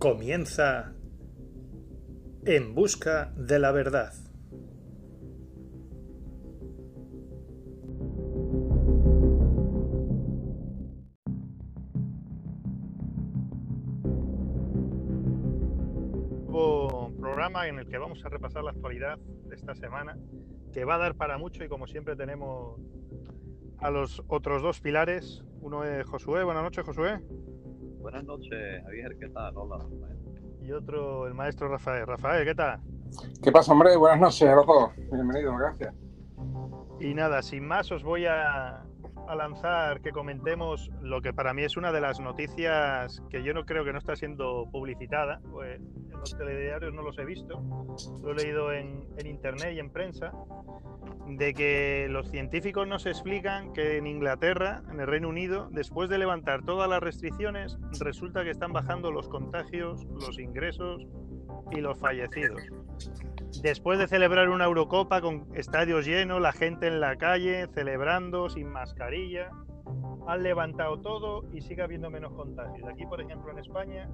Comienza En Busca de la Verdad. Programa en el que vamos a repasar la actualidad de esta semana, que va a dar para mucho y como siempre tenemos a los otros dos pilares. Uno es Josué. Buenas noches, Josué. Buenas noches, Javier. ¿Qué tal? Hola, Rafael. Y otro, el maestro Rafael. Rafael, ¿qué tal? ¿Qué pasa, hombre? Buenas noches a todos. Bienvenidos, gracias. Y nada, sin más os voy a, a lanzar que comentemos lo que para mí es una de las noticias que yo no creo que no está siendo publicitada, pues los telediarios no los he visto, lo he leído en, internet y en prensa, de que los científicos nos explican que en Inglaterra, en el Reino Unido, después de levantar todas las restricciones, resulta que están bajando los contagios, los ingresos y los fallecidos. Después de celebrar una Eurocopa con estadios llenos, la gente en la calle celebrando sin mascarilla, han levantado todo y sigue habiendo menos contagios. Aquí, por ejemplo, en España,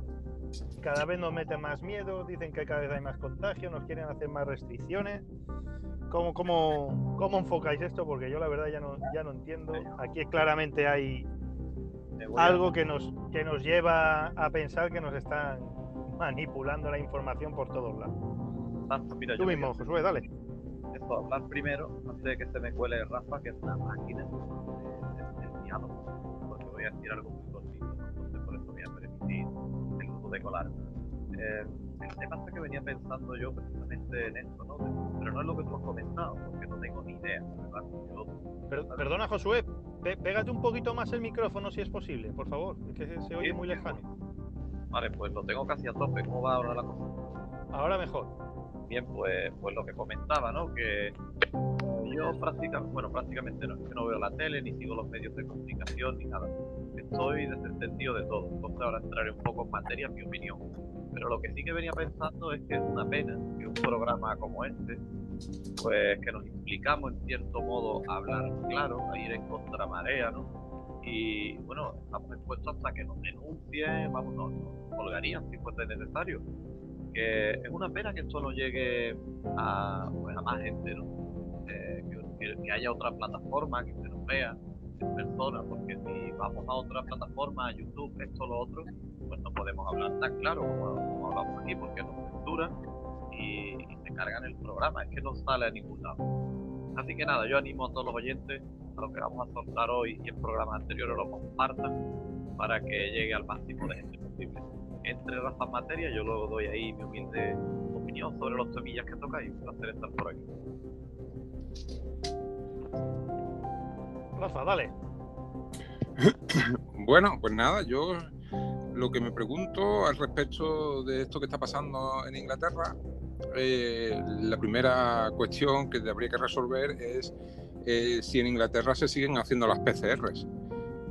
cada vez nos meten más miedo, dicen que cada vez hay más contagios, nos quieren hacer más restricciones. ¿Cómo, cómo, cómo enfocáis esto? Porque yo la verdad ya no, ya no entiendo. Aquí claramente hay algo que nos, que nos lleva a pensar que nos están manipulando la información por todos lados. Mira, Tú mismo, Josué, dale. Esto, hablar primero, antes de que se me cuele Rafa, que es una máquina porque voy a decir algo muy cortito, entonces por eso voy a permitir el uso de colar. Eh, el tema es que venía pensando yo precisamente en esto, ¿no? Pero no es lo que tú has comentado, porque no tengo ni idea, ¿verdad? Yo, Per perdona, Josué, pégate un poquito más el micrófono si es posible, por favor, es que se oye muy lejano. Vale, pues lo tengo casi a tope. ¿Cómo va ahora la cosa? Ahora mejor. Bien, pues, pues lo que comentaba, ¿no? Que yo prácticamente, bueno, prácticamente no, que no veo la tele, ni sigo los medios de comunicación, ni nada. Estoy desentendido de todo. Entonces ahora entraré un poco en materia, en mi opinión. Pero lo que sí que venía pensando es que es una pena que un programa como este, pues que nos implicamos en cierto modo a hablar claro, a ir en contramarea, ¿no? Y bueno, estamos expuestos hasta que nos denuncien, vamos, nos, nos colgarían si fuese necesario que es una pena que esto no llegue a, pues, a más gente, ¿no? Eh, que, que, haya otra plataforma que se nos vea en persona, porque si vamos a otra plataforma, a YouTube, esto, lo otro, pues no podemos hablar tan claro como, como hablamos aquí, porque nos censuran y, y, se cargan el programa, es que no sale a ningún lado. Así que nada, yo animo a todos los oyentes a lo que vamos a soltar hoy y en programas anteriores lo compartan para que llegue al máximo de gente posible entre razas materia, yo luego doy ahí mi humilde opinión sobre los temillas que tocáis. Un placer estar por aquí. Rafa, dale. Bueno, pues nada, yo lo que me pregunto al respecto de esto que está pasando en Inglaterra, eh, la primera cuestión que habría que resolver es eh, si en Inglaterra se siguen haciendo las PCRs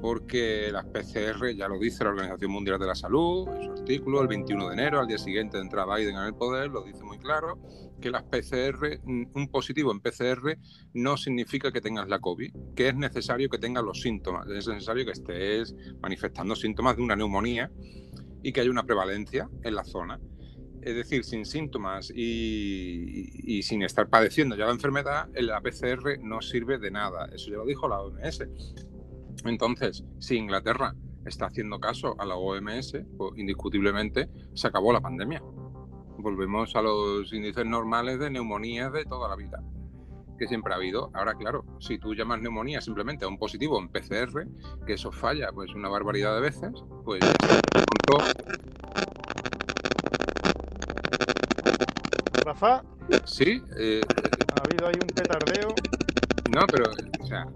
porque las PCR, ya lo dice la Organización Mundial de la Salud, en su artículo, el 21 de enero, al día siguiente de entrar Biden en el poder, lo dice muy claro, que las PCR, un positivo en PCR no significa que tengas la COVID, que es necesario que tengas los síntomas, es necesario que estés manifestando síntomas de una neumonía y que haya una prevalencia en la zona. Es decir, sin síntomas y, sin estar padeciendo ya la enfermedad, la PCR no sirve de nada. Eso ya lo dijo la OMS. Entonces, si Inglaterra está haciendo caso a la OMS, pues indiscutiblemente se acabó la pandemia. Volvemos a los índices normales de neumonías de toda la vida que siempre ha habido. Ahora, claro, si tú llamas neumonía simplemente a un positivo en PCR, que eso falla pues una barbaridad de veces, pues. Rafa. Sí. Eh, ha habido ahí un petardeo. No, pero, o sea,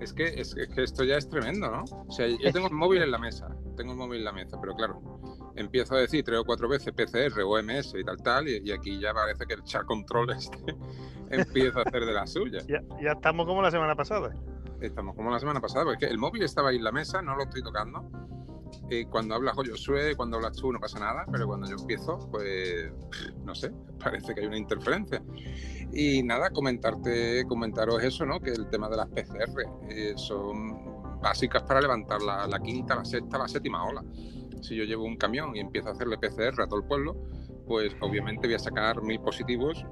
es que, es, que esto ya es tremendo, ¿no? O sea, yo tengo el móvil en la mesa, tengo el móvil en la mesa, pero claro, empiezo a decir tres o cuatro veces PCR, OMS y tal, tal, y, y aquí ya parece que el chat control este empieza a hacer de la suya. Ya, ya, estamos como la semana pasada. Estamos como la semana pasada, porque el móvil estaba ahí en la mesa, no lo estoy tocando. Eh, cuando hablas Josué, cuando hablas tú no pasa nada, pero cuando yo empiezo, pues no sé, parece que hay una interferencia. Y nada, comentarte, comentaros eso, ¿no? Que el tema de las PCR eh, son básicas para levantar la, la, quinta, la sexta, la séptima ola. si yo llevo un camión y empiezo a hacerle PCR a todo el pueblo, pues obviamente voy a sacar mil positivos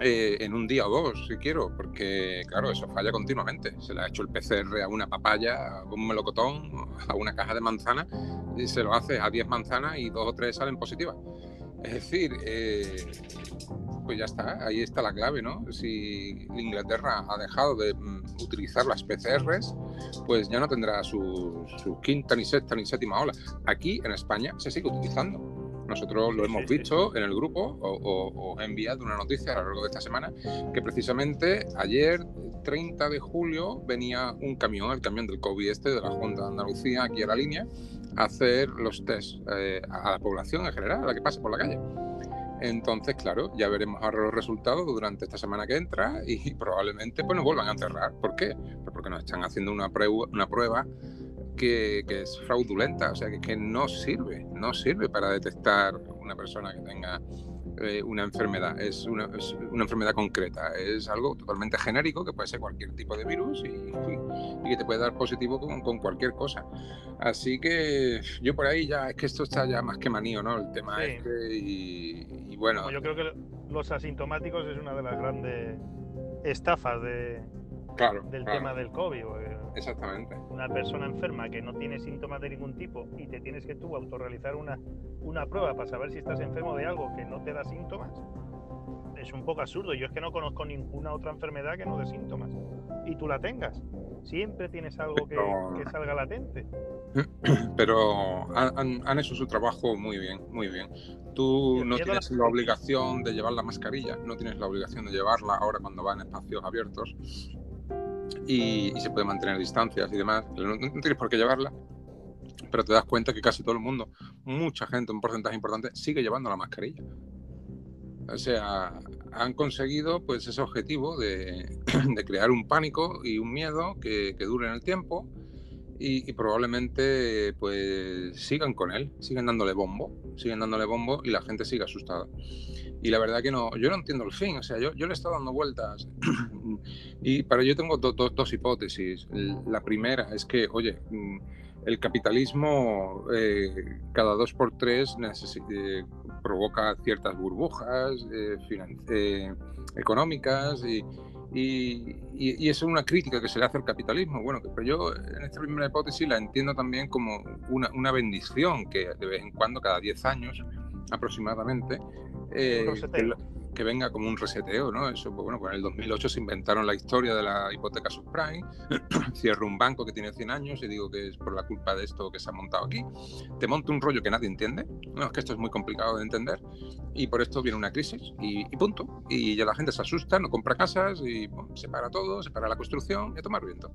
eh, en un día o dos, si quiero, porque claro, eso falla continuamente. Se le ha hecho el PCR a una papaya, a un melocotón, a una caja de manzana, y se lo hace a 10 manzanas y dos o tres salen positivas. Es decir, eh, pues ya está, ahí está la clave, ¿no? Si Inglaterra ha dejado de mm, utilizar las PCRs, pues ya no tendrá su, su quinta, ni sexta, ni séptima ola. Aquí en España se sigue utilizando. Nosotros lo hemos visto en el grupo o, he enviado una noticia a lo largo de esta semana que precisamente ayer, 30 de julio, venía un camión, el camión del COVID este de la Junta de Andalucía, aquí a la línea, a hacer los test eh, a la población en general, a la que pase por la calle. Entonces, claro, ya veremos ahora los resultados durante esta semana que entra y probablemente pues nos vuelvan a cerrar. ¿Por qué? Pues porque nos están haciendo una una prueba que, es fraudulenta, o sea, que, que, no sirve, no sirve para detectar una persona que tenga eh, una enfermedad, es una, una, enfermedad concreta, es algo totalmente genérico que puede ser cualquier tipo de virus y, que te puede dar positivo con, con, cualquier cosa. Así que yo por ahí ya, es que esto está ya más que manío, ¿no? El tema este y, bueno. Yo creo que los asintomáticos es una de las grandes estafas de, claro, del tema del COVID. Exactamente. Una persona enferma que no tiene síntomas de ningún tipo y te tienes que tú autorrealizar una, una prueba para saber si estás enfermo de algo que no te da síntomas, es un poco absurdo. Yo es que no conozco ninguna otra enfermedad que no dé síntomas. Y tú la tengas. Siempre tienes algo que, que salga latente. Pero han, han, hecho su trabajo muy bien, muy bien. Tú no tienes la obligación de llevar la mascarilla, no tienes la obligación de llevarla ahora cuando va en espacios abiertos y, se puede mantener distancias y demás. No, tienes por qué llevarla, pero te das cuenta que casi todo el mundo, mucha gente, un porcentaje importante, sigue llevando la mascarilla. O sea, han conseguido pues ese objetivo de, crear un pánico y un miedo que, que dure en el tiempo y, probablemente pues sigan con él, sigan dándole bombo, siguen dándole bombo y la gente sigue asustada. Y la verdad que no, yo no entiendo el fin, o sea, yo, yo le he estado dando vueltas y para yo tengo dos hipótesis. La primera es que, oye, mm, el capitalismo eh, cada dos por tres eh, provoca ciertas burbujas eh, económicas y, y, y, eso es una crítica que se le hace al capitalismo. Bueno, pero yo en esta primera hipótesis la entiendo también como una, una bendición que de vez en cuando, cada 10 años aproximadamente, eh, que venga como un reseteo, ¿no? Eso, pues, bueno, pues en el 2008 se inventaron la historia de la hipoteca subprime, cierro un banco que tiene 100 años y digo que es por la culpa de esto que se ha montado aquí, te monto un rollo que nadie entiende, no, es que esto es muy complicado de entender y por esto viene una crisis y, punto, y ya la gente se asusta, no compra casas y se para todo, se para la construcción y a tomar viento.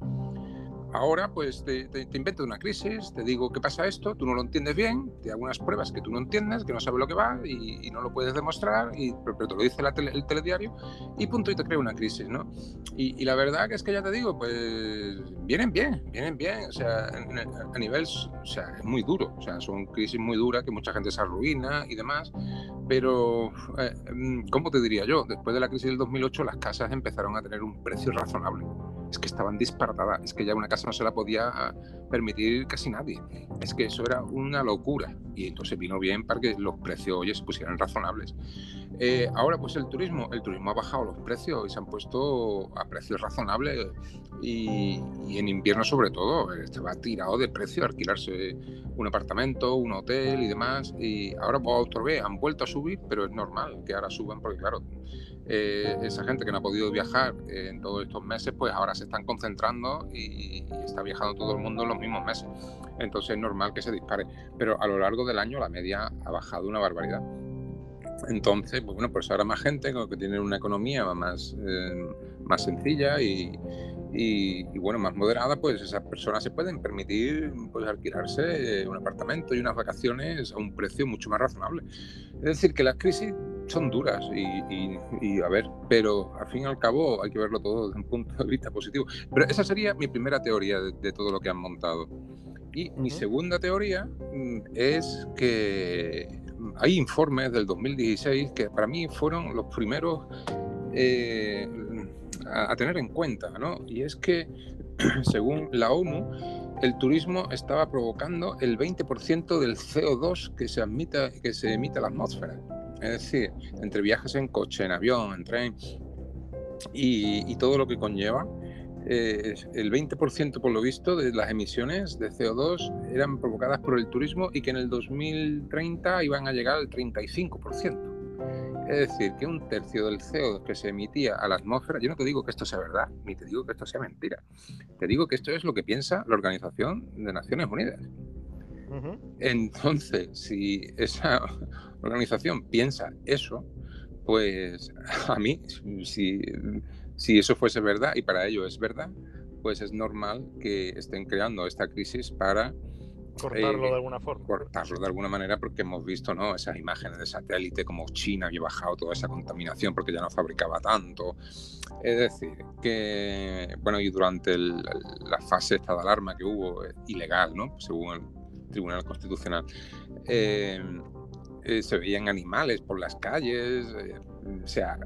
Ahora, pues te, invento una crisis, te digo que pasa esto, tú no lo entiendes bien, te hago unas pruebas que tú no entiendes, que no sabes lo que va y, no lo puedes demostrar, y, pero, te lo dice el telediario y punto, y te crea una crisis, ¿no? Y, la verdad es que ya te digo, pues vienen bien, vienen bien, o sea, a nivel, o sea, es muy duro, o sea, son crisis muy duras que mucha gente se arruina y demás, pero, eh, mm, ¿cómo te diría yo? Después de la crisis del 2008 las casas empezaron a tener un precio razonable es que estaban disparatadas, es que ya una casa no se la podía permitir casi nadie, es que eso era una locura y entonces vino bien para que los precios oye, se pusieran razonables. Eh, ahora pues el turismo, el turismo ha bajado los precios y se han puesto a precios razonables y, en invierno sobre todo, estaba tirado de precio alquilarse un apartamento, un hotel y demás y ahora pues otra vez han vuelto a subir, pero es normal que ahora suban porque claro, eh, esa gente que no ha podido viajar en todos estos meses, pues ahora se están concentrando y, está viajando todo el mundo en los mismos meses. Entonces es normal que se dispare. Pero a lo largo del año la media ha bajado una barbaridad. Entonces, pues bueno, pues ahora más gente que tiene una economía más, eh, más sencilla y, y, bueno, más moderada, pues esas personas se pueden permitir pues, alquilarse un apartamento y unas vacaciones a un precio mucho más razonable. Es decir, que las crisis son duras y, a ver, pero al fin y al cabo hay que verlo todo desde un punto de vista positivo. Pero esa sería mi primera teoría de, todo lo que han montado. Y mi segunda teoría mm, es que hay informes del 2016 que para mí fueron los primeros eh, a, tener en cuenta, ¿no? Y es que, según la ONU, el turismo estaba provocando el 20% del CO2 que se, admita, que se emite a la atmósfera. Es decir, entre viajes en coche, en avión, en tren y, todo lo que conlleva, eh, el 20% por lo visto de las emisiones de CO2 eran provocadas por el turismo y que en el 2030 iban a llegar al 35%. Es decir, que un tercio del CO2 que se emitía a la atmósfera, yo no te digo que esto sea verdad, ni te digo que esto sea mentira, te digo que esto es lo que piensa la Organización de Naciones Unidas. Entonces, si esa organización piensa eso, pues a mí, si, si eso fuese verdad y para ello es verdad, pues es normal que estén creando esta crisis para cortarlo de alguna forma. Cortarlo de alguna manera porque hemos visto ¿no? esas imágenes de satélite como China había bajado toda esa contaminación porque ya no fabricaba tanto. Es decir, que, bueno, y durante la fase esta de alarma que hubo, eh, ilegal, ¿no? Según el Tribunal Constitucional, eh, eh, se veían animales por las calles, o sea,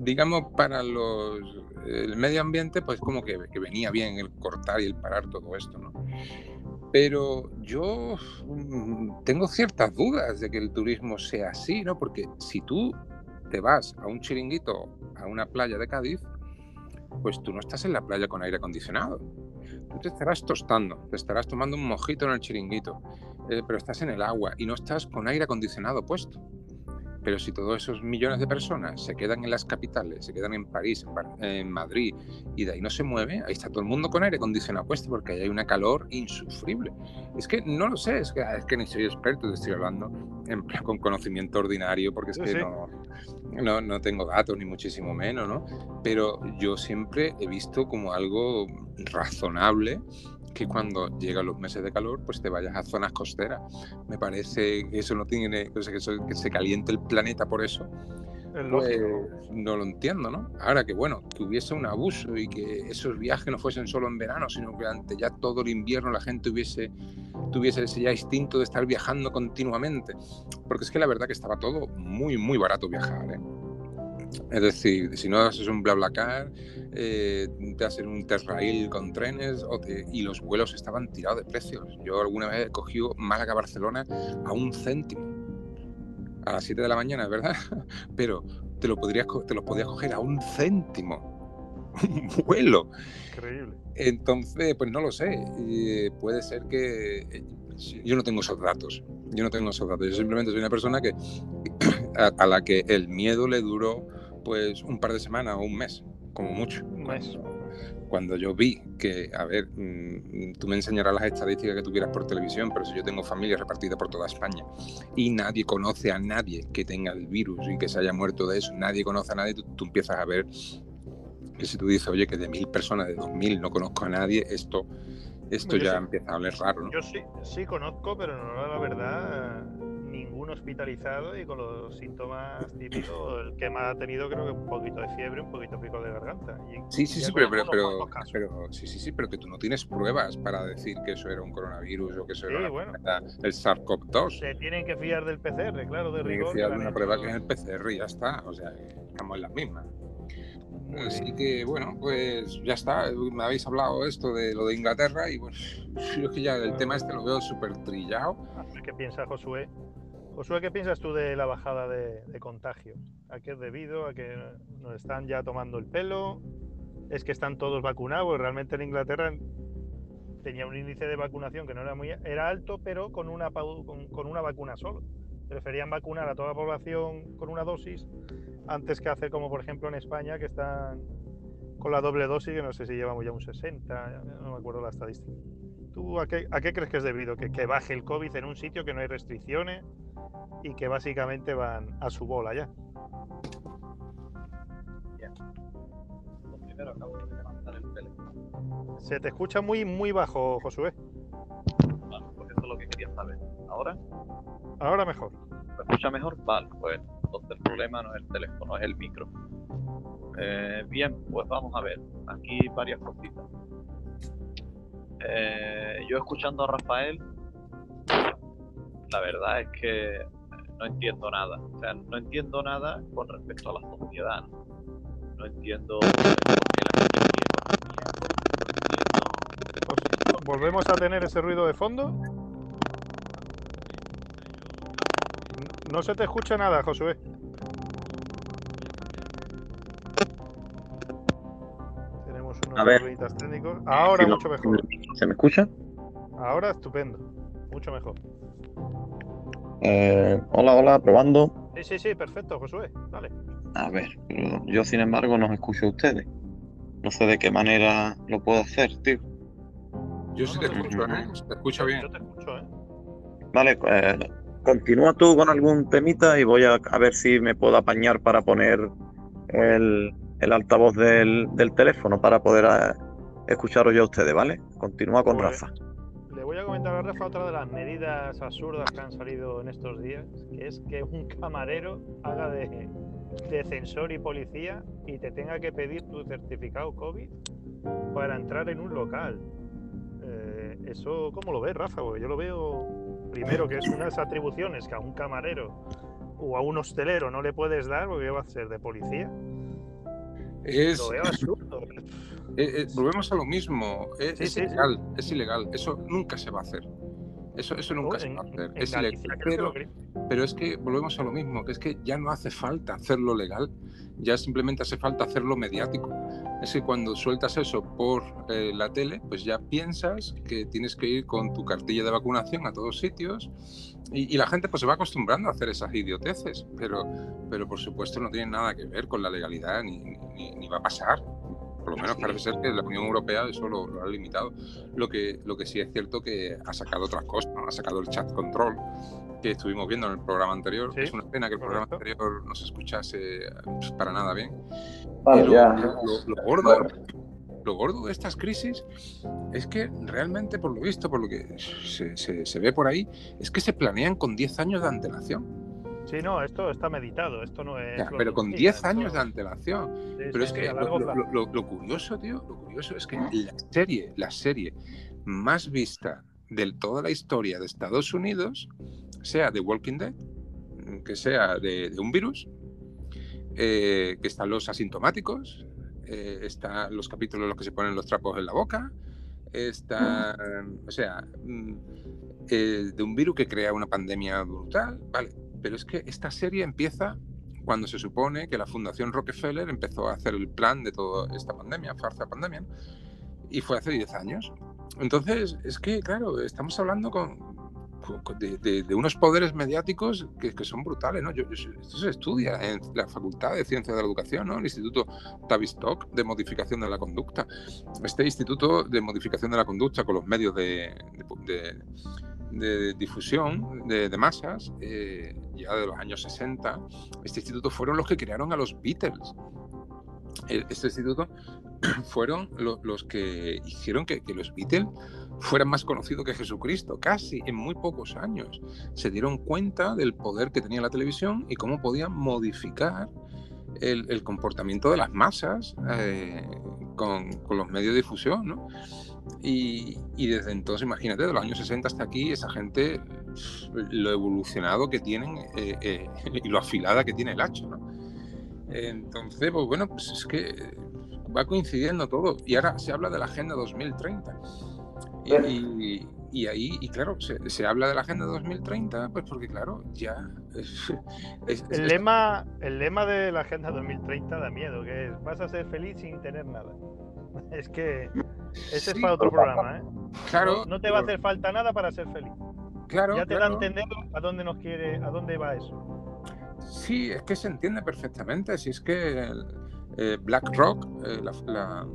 digamos, para los, el medio ambiente, pues como que, que, venía bien el cortar y el parar todo esto, ¿no? Pero yo mm, tengo ciertas dudas de que el turismo sea así, ¿no? Porque si tú te vas a un chiringuito, a una playa de Cádiz, pues tú no estás en la playa con aire acondicionado. Tú te estarás tostando, te estarás tomando un mojito en el chiringuito, eh, pero estás en el agua y no estás con aire acondicionado puesto. Pero si todos esos millones de personas se quedan en las capitales, se quedan en París, en Madrid, y de ahí no se mueve, ahí está todo el mundo con aire acondicionado puesto porque ahí hay una calor insufrible. Es que no lo sé, es que, es que ni soy experto, te estoy hablando en con conocimiento ordinario, porque es que No, no, no tengo datos, ni muchísimo menos, ¿no? Pero yo siempre he visto como algo razonable que cuando llegan los meses de calor, pues te vayas a zonas costeras. Me parece que eso no tiene, que, que se caliente el planeta por eso. Pues, no lo entiendo, ¿no? Ahora que bueno, que hubiese un abuso y que esos viajes no fuesen solo en verano, sino que ante ya todo el invierno la gente hubiese, tuviese ese ya instinto de estar viajando continuamente. Porque es que la verdad que estaba todo muy, muy barato viajar, ¿eh? Es decir, si no haces un BlaBlaCar, eh, te hacen un Terrail con trenes y los vuelos estaban tirados de precios. Yo alguna vez he cogido Málaga-Barcelona a un céntimo. A las 7 de la mañana, ¿verdad? Pero te lo, podrías, te lo podías coger a un céntimo. Un vuelo. Increíble. Entonces, pues no lo sé. puede ser que... Eh, yo no tengo esos datos. Yo no tengo esos datos. Yo simplemente soy una persona que a la que el miedo le duró pues un par de semanas o un mes, como mucho. Cuando, yo vi que, a ver, mm, tú me enseñarás las estadísticas que tuvieras por televisión, pero si yo tengo familia repartida por toda España y nadie conoce a nadie que tenga el virus y que se haya muerto de eso, nadie conoce a nadie, tú, empiezas a ver que si tú dices, oye, que de mil personas, de dos mil, no conozco a nadie, esto, esto ya empieza a hablar raro, ¿no? Yo sí, sí conozco, pero no, la verdad, hospitalizado y con los síntomas típicos, el que más ha tenido creo que un poquito de fiebre, un poquito de pico de garganta. sí, sí, sí, pero, pero, pero, sí, sí, sí, pero que tú no tienes pruebas para decir que eso era un coronavirus o que eso era el SARS-CoV-2. Se tienen que fiar del PCR, claro, de rigor. que fiar de una prueba que es el PCR y ya está, o sea, estamos en las mismas. Así que bueno, pues ya está. Me habéis hablado esto de lo de Inglaterra y pues yo que ya el tema este lo veo súper trillado. ¿Qué piensa Josué? Josué, ¿qué piensas tú de la bajada de, contagios? ¿A qué es debido? ¿A que nos están ya tomando el pelo? ¿Es que están todos vacunados? Realmente en Inglaterra tenía un índice de vacunación que no era muy era alto, pero con una, con, una vacuna solo. Preferían vacunar a toda la población con una dosis antes que hacer como por ejemplo en España, que están con la doble dosis, que no sé si llevamos ya un 60, no me acuerdo la estadística. ¿Tú a qué, a qué crees que es debido? ¿Que, ¿Que baje el COVID en un sitio que no hay restricciones? y que básicamente van a su bola ya. Primero acabo de levantar el teléfono. Se te escucha muy muy bajo, Josué. Vale, pues eso es lo que quería saber. ¿Ahora? Ahora mejor. ¿Me escucha mejor? Vale, pues entonces el problema no es el teléfono, es el micro. Eh, bien, pues vamos a ver. Aquí varias cositas. Eh, yo escuchando a Rafael, la verdad es que no entiendo nada. O sea, no entiendo nada con respecto a la sociedad. No, entiendo la gente quiere volvemos a tener ese ruido de fondo. No se te escucha nada, Josué. Tenemos unos problemitas técnicos. Ahora Si no- mucho mejor. ¿Se me escucha? Ahora estupendo. Mucho mejor. Eh, hola, hola, probando. Sí, sí, sí, perfecto, Josué. Dale. A ver, yo sin embargo no os escucho a ustedes. No sé de qué manera lo puedo hacer, tío. Yo No, sí te escucho, escucho. ¿eh? Te escucho bien. Yo te escucho, ¿eh? Vale, eh, continúa tú con algún temita y voy a, a ver si me puedo apañar para poner el, el altavoz del, del teléfono para poder eh, escucharos yo a ustedes, ¿vale? Continúa con Rafa. Le voy a comentar a Rafa otra de las medidas absurdas que han salido en estos días, que es que un camarero haga de defensor y policía y te tenga que pedir tu certificado COVID para entrar en un local. Eh, ¿Eso cómo lo ves, Rafa? Porque yo lo veo primero que es unas atribuciones que a un camarero o a un hostelero no le puedes dar porque va a ser de policía. Es, Lo veo absurdo. eh, eh, volvemos a lo mismo. Es, Sí, es sí, sí. ilegal, es ilegal. Eso nunca se va a hacer. Eso, eso nunca se En- va a hacer. Es ilegal. Pero, pero es que volvemos a lo mismo, que es que ya no hace falta hacerlo legal, ya simplemente hace falta hacerlo mediático. Es que cuando sueltas eso por eh, la tele, pues ya piensas que tienes que ir con tu cartilla de vacunación a todos sitios y, y la gente pues se va acostumbrando a hacer esas idioteces, pero, pero por supuesto no tiene nada que ver con la legalidad ni, ni- ni va a pasar. Por lo menos parece ser que la Unión Europea eso lo, lo ha limitado. Lo que, lo que sí es cierto que ha sacado otras cosas, ¿no? ha sacado el chat control que estuvimos viendo en el programa anterior. Sí, es una pena que el programa correcto. anterior no se escuchase pues, para nada bien. Vale, Pero ya. lo, lo gordo, lo gordo de estas crisis es que realmente, por lo visto, por lo que se, se- se ve por ahí, es que se planean con 10 años de antelación. Sí, no, esto está meditado, esto no es... Ya, lo pero con mentira, 10 esto- años de antelación. sí, Pero sí, es que lo, lo- lo- lo curioso, tío, lo curioso es que la serie, la serie más vista de toda la historia de Estados Unidos, sea de Walking Dead, que sea de, de un virus, eh, que están los asintomáticos, eh, están los capítulos en los que se ponen los trapos en la boca, está, o sea, mm, eh, de un virus que crea una pandemia brutal, vale, pero es que esta serie empieza cuando se supone que la Fundación Rockefeller empezó a hacer el plan de toda esta pandemia, farsa pandemia, y fue hace 10 años. Entonces, es que, claro, estamos hablando con- de, unos poderes mediáticos que, son brutales, ¿no? Yo- esto se estudia en la Facultad de Ciencias de la Educación, ¿no? El Instituto Tavistock de Modificación de la Conducta. Este Instituto de Modificación de la Conducta con los medios de, difusión de, masas, eh, ya de los años 60, este instituto fueron los que crearon a los Beatles. El- Este instituto fueron lo- los que hicieron que los Beatles fueran más conocidos que Jesucristo, casi en muy pocos años. Se dieron cuenta del poder que tenía la televisión y cómo podían modificar el, comportamiento de las masas eh, con, con los medios de difusión, ¿no? Y, y desde entonces, imagínate, de los años 60 hasta aquí, esa gente, lo evolucionado que tienen eh, eh, y lo afilada que tiene el hacha, ¿no? Entonces, pues bueno, pues es que va coincidiendo todo. Y ahora se habla de la Agenda 2030. Y, y- y ahí, y claro, se, se habla de la Agenda 2030, pues porque claro, ya... es- es- El es- lema, el lema de la Agenda 2030 da miedo, que es vas a ser feliz sin tener nada. Es que ese es para otro programa, ¿eh? Claro, No, te va a hacer falta nada para ser feliz. claro, ya te claro. da a entender a dónde nos quiere, a dónde va eso. Sí, es que se entiende perfectamente. Si es que eh, BlackRock, eh, la, la-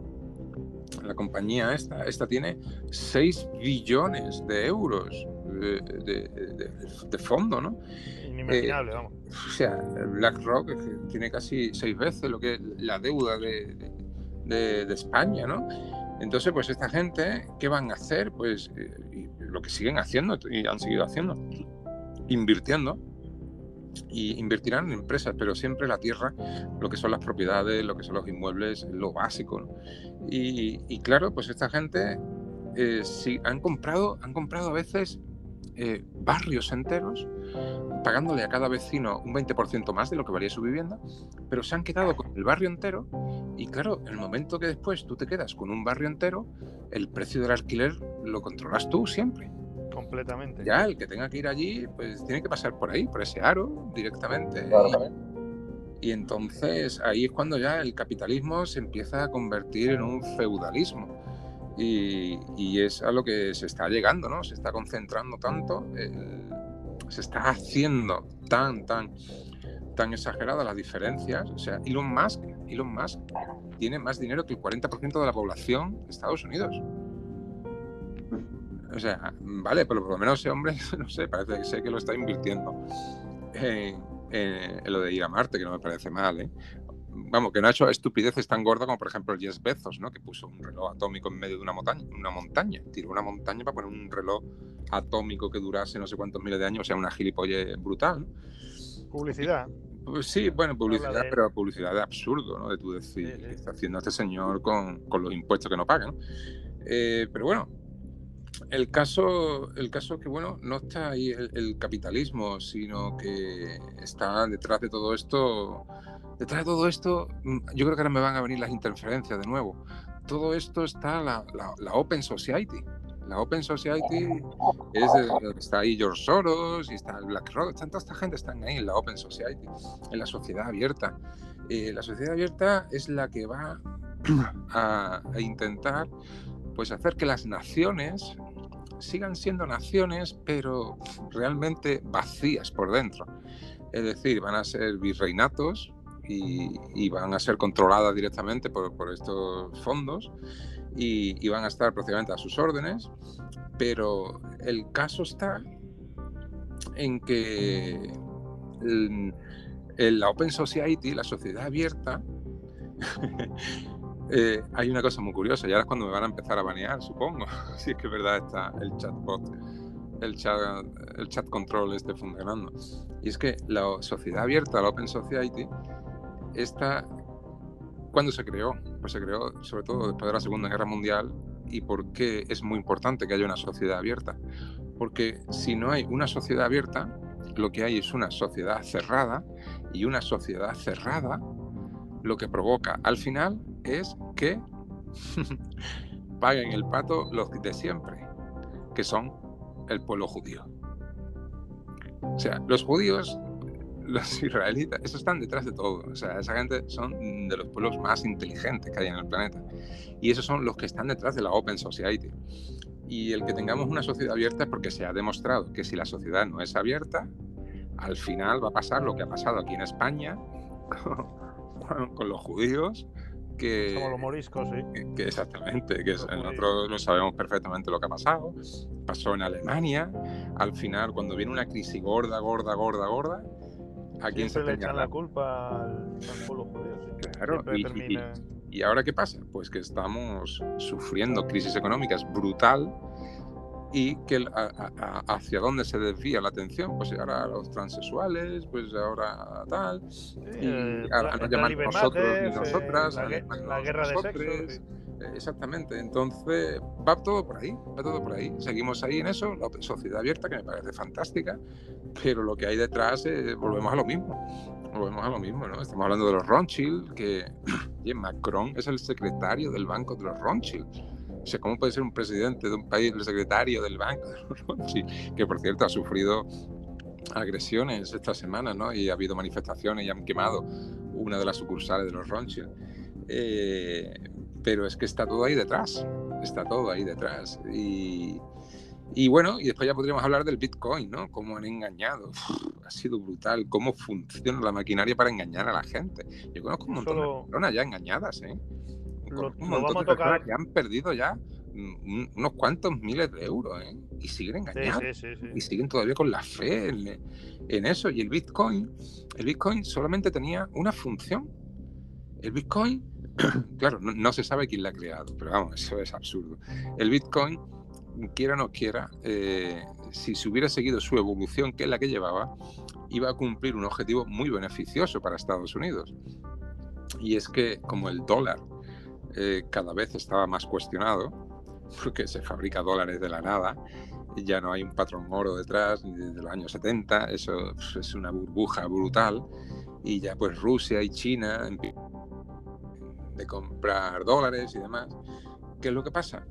la compañía esta, esta tiene 6 billones de euros de, de- de- de fondo, ¿no? Inimaginable, Eh, vamos. O sea, BlackRock que tiene casi seis veces lo que es la deuda de, España, ¿no? Entonces, pues esta gente, ¿qué van a hacer? Pues eh, lo que siguen haciendo y han seguido haciendo, invirtiendo y invertirán en empresas, pero siempre la tierra, lo que son las propiedades, lo que son los inmuebles, lo básico. Y, claro, pues esta gente eh, sí, han comprado, han comprado a veces eh, barrios enteros, pagándole a cada vecino un 20% más de lo que valía su vivienda, pero se han quedado con el barrio entero y claro, el momento que después tú te quedas con un barrio entero, el precio del alquiler lo controlas tú siempre. Completamente. Ya, el que tenga que ir allí, pues tiene que pasar por ahí, por ese aro, directamente. Y, y entonces ahí es cuando ya el capitalismo se empieza a convertir en un feudalismo. Y, y es a lo que se está llegando, ¿no? Se está concentrando tanto, el- se está haciendo tan, tan, tan exageradas las diferencias. O sea, Elon Musk, Elon Musk tiene más dinero que el 40% de la población de Estados Unidos. O sea, vale, pero por lo menos ese hombre, no sé, parece que sé que lo está invirtiendo en, en- en lo de ir a Marte, que no me parece mal, ¿eh? Vamos, que no ha hecho estupideces tan gordas como, por ejemplo, el Jeff Bezos, ¿no? Que puso un reloj atómico en medio de una montaña, una montaña. Tiró una montaña para poner un reloj atómico que durase no sé cuántos miles de años, o sea, una gilipolle brutal. Publicidad. Pues sí, bueno, publicidad, de- pero publicidad de absurdo, ¿no? De tú decir, Sí, sí. ¿qué está haciendo este señor con, con los impuestos que no paga, ¿no? Eh, pero bueno, el caso, el caso que, bueno, no está ahí el, el capitalismo, sino que está detrás de todo esto, detrás de todo esto, mm, yo creo que ahora me van a venir las interferencias de nuevo. Todo esto está la, la- la Open Society. La Open Society es de- está ahí George Soros y está BlackRock, están, toda esta gente están ahí en la Open Society, en la sociedad abierta. Eh, la sociedad abierta es la que va a, a intentar pues hacer que las naciones sigan siendo naciones, pero realmente vacías por dentro. Es decir, van a ser virreinatos y, van a ser controladas directamente por, por estos fondos y, y van a estar prácticamente a sus órdenes, pero el caso está en que la Open Society, la sociedad abierta, eh, hay una cosa muy curiosa, y ahora es cuando me van a empezar a banear, supongo, si es que es verdad está el chatbot, el chat, el chat control este funcionando. Y es que la sociedad abierta, la Open Society, esta, ¿cuándo se creó? Pues se creó sobre todo después de la Segunda Guerra Mundial. ¿Y por qué es muy importante que haya una sociedad abierta? Porque si no hay una sociedad abierta, lo que hay es una sociedad cerrada y una sociedad cerrada lo que provoca al final es que paguen el pato los de siempre, que son el pueblo judío. O sea, los judíos, los israelitas, esos están detrás de todo. O sea, esa gente son de los pueblos más inteligentes que hay en el planeta. Y esos son los que están detrás de la Open Society. Y el que tengamos una sociedad abierta es porque se ha demostrado que si la sociedad no es abierta, al final va a pasar lo que ha pasado aquí en España con, con los judíos, que, Somos los moriscos, sí. que- que exactamente, que Los nosotros lo sabemos perfectamente lo que ha pasado. Pasó en Alemania, al final cuando viene una crisis gorda, gorda, gorda, gorda, ¿a quién se le echan la culpa al, pueblo judío. sí. Claro, y- y- termina- ¿Y ahora qué pasa? Pues que estamos sufriendo crisis económicas brutal y que a- a- a- hacia dónde se desvía la atención, pues ahora los transexuales, pues ahora tal, y eh, a, a no llamar nosotros ni eh, nosotras, la, a la guerra de sexos. sí. eh, Exactamente, entonces va todo por ahí, va todo por ahí. Seguimos ahí en eso, la sociedad abierta, que me parece fantástica, pero lo que hay detrás, eh, volvemos a lo mismo. Volvemos a lo mismo, ¿no? Estamos hablando de los Rothschild, que Macron es el secretario del banco de los Rothschild. O sea, ¿cómo puede ser un presidente de un país el secretario del banco? Que por cierto ha sufrido agresiones esta semana, ¿no? Y ha habido manifestaciones y han quemado una de las sucursales de los Rothschild. Eh, pero es que está todo ahí detrás, está todo ahí detrás. Y, y bueno, y después ya podríamos hablar del Bitcoin, ¿no? Cómo han engañado. Uf, ha sido brutal, cómo funciona la maquinaria para engañar a la gente. Yo conozco un montón Solo- de personas ya engañadas, ¿eh? Lo- un montón vamos de a tocar- que han perdido ya un- unos cuantos miles de euros, ¿eh? Y siguen engañados sí, sí, sí. y siguen todavía con la fe en, en eso. Y el Bitcoin, el Bitcoin solamente tenía una función. El Bitcoin, claro, no, no se sabe quién la ha creado, pero vamos, eso es absurdo. El Bitcoin, quiera o no quiera, eh, si se hubiera seguido su evolución, que es la que llevaba, iba a cumplir un objetivo muy beneficioso para Estados Unidos. Y es que como el dólar eh, cada vez estaba más cuestionado, porque se fabrica dólares de la nada, y ya no hay un patrón oro detrás ni desde los años 70, eso pues, es una burbuja brutal, y ya pues Rusia y China de comprar dólares y demás. ¿Qué es lo que pasa?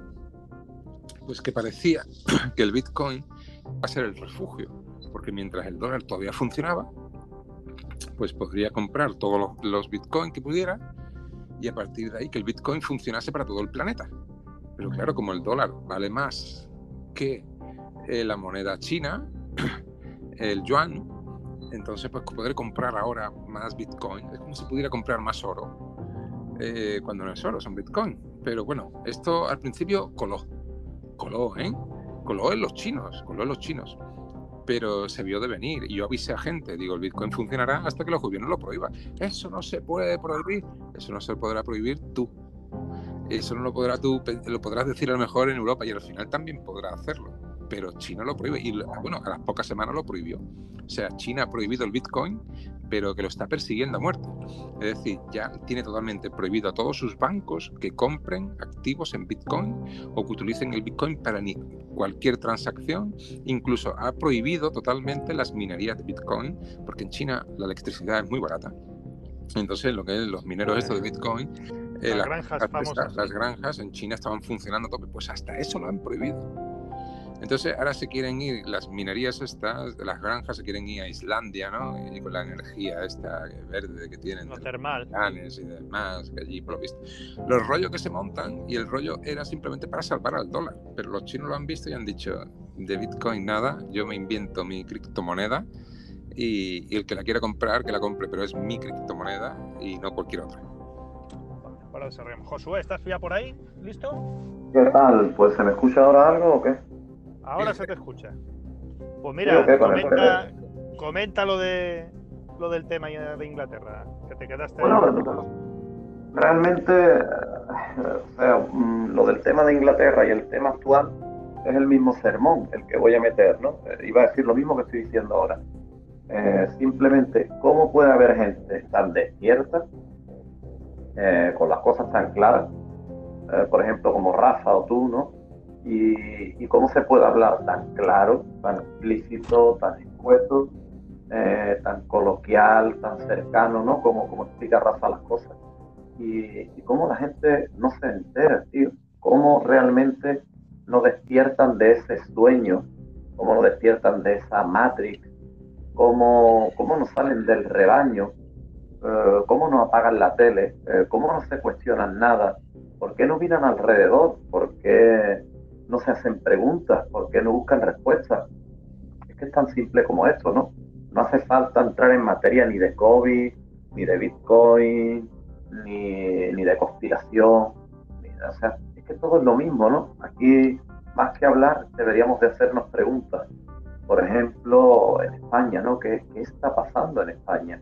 pues que parecía que el Bitcoin va a ser el refugio, porque mientras el dólar todavía funcionaba, pues podría comprar todos los, los Bitcoin que pudiera y a partir de ahí que el Bitcoin funcionase para todo el planeta. Pero claro, como el dólar vale más que eh, la moneda china, el yuan, entonces pues poder comprar ahora más Bitcoin es como si pudiera comprar más oro eh, cuando no es oro, son Bitcoin. Pero bueno, esto al principio coló, coló, ¿eh? Coló en los chinos, coló en los chinos. Pero se vio de venir y yo avisé a gente, digo, el Bitcoin funcionará hasta que los gobiernos lo prohíban. Eso no se puede prohibir, eso no se podrá prohibir tú. Eso no lo podrás tú, lo podrás decir a lo mejor en Europa y al final también podrá hacerlo. Pero China lo prohíbe y bueno, a las pocas semanas lo prohibió. O sea, China ha prohibido el Bitcoin, pero que lo está persiguiendo a muerte. Es decir, ya tiene totalmente prohibido a todos sus bancos que compren activos en Bitcoin o que utilicen el Bitcoin para ni cualquier transacción. Incluso ha prohibido totalmente las minerías de Bitcoin, porque en China la electricidad es muy barata. Entonces, lo que es los mineros estos de Bitcoin eh, las, granjas famosas. Las granjas en China estaban funcionando tope, pues hasta eso lo han prohibido. Entonces ahora se quieren ir, las minerías estas, las granjas se quieren ir a Islandia, ¿no? Y con la energía esta verde que tienen. Lo termal. y demás, que allí por lo visto. Los rollos que se montan y el rollo era simplemente para salvar al dólar. Pero los chinos lo han visto y han dicho, de Bitcoin nada, yo me invento mi criptomoneda y, y el que la quiera comprar, que la compre, pero es mi criptomoneda y no cualquier otra. Josué, ¿estás ya por ahí? ¿Listo? ¿Qué tal? Pues ¿se me escucha ahora algo o qué? Ahora se te escucha. Pues mira, comenta, lo de lo del tema de Inglaterra, que te quedaste. Bueno, realmente, eh, mm, lo del tema de Inglaterra y el tema actual es el mismo sermón el que voy a meter, ¿no? Eh, iba a decir lo mismo que estoy diciendo ahora. Eh, simplemente, ¿cómo puede haber gente tan despierta eh, con las cosas tan claras, eh, por ejemplo, como Rafa o tú, ¿no? Y, cómo se puede hablar tan claro, tan explícito, tan escueto, eh, tan coloquial, tan cercano, ¿no? Como, como explica Rafa las cosas. Y, y cómo la gente no se entera, tío. Cómo realmente no despiertan de ese sueño, cómo no despiertan de esa matrix, cómo, cómo no salen del rebaño, eh, cómo no apagan la tele, eh, cómo no se cuestionan nada, por qué no miran alrededor, por qué no se hacen preguntas, por qué no buscan respuestas. Es que es tan simple como esto, ¿no? No hace falta entrar en materia ni de COVID, ni de Bitcoin, ni, ni de conspiración. o sea, es que todo es lo mismo, ¿no? Aquí, más que hablar, deberíamos de hacernos preguntas. Por ejemplo, en España, ¿no? ¿Qué, qué está pasando en España?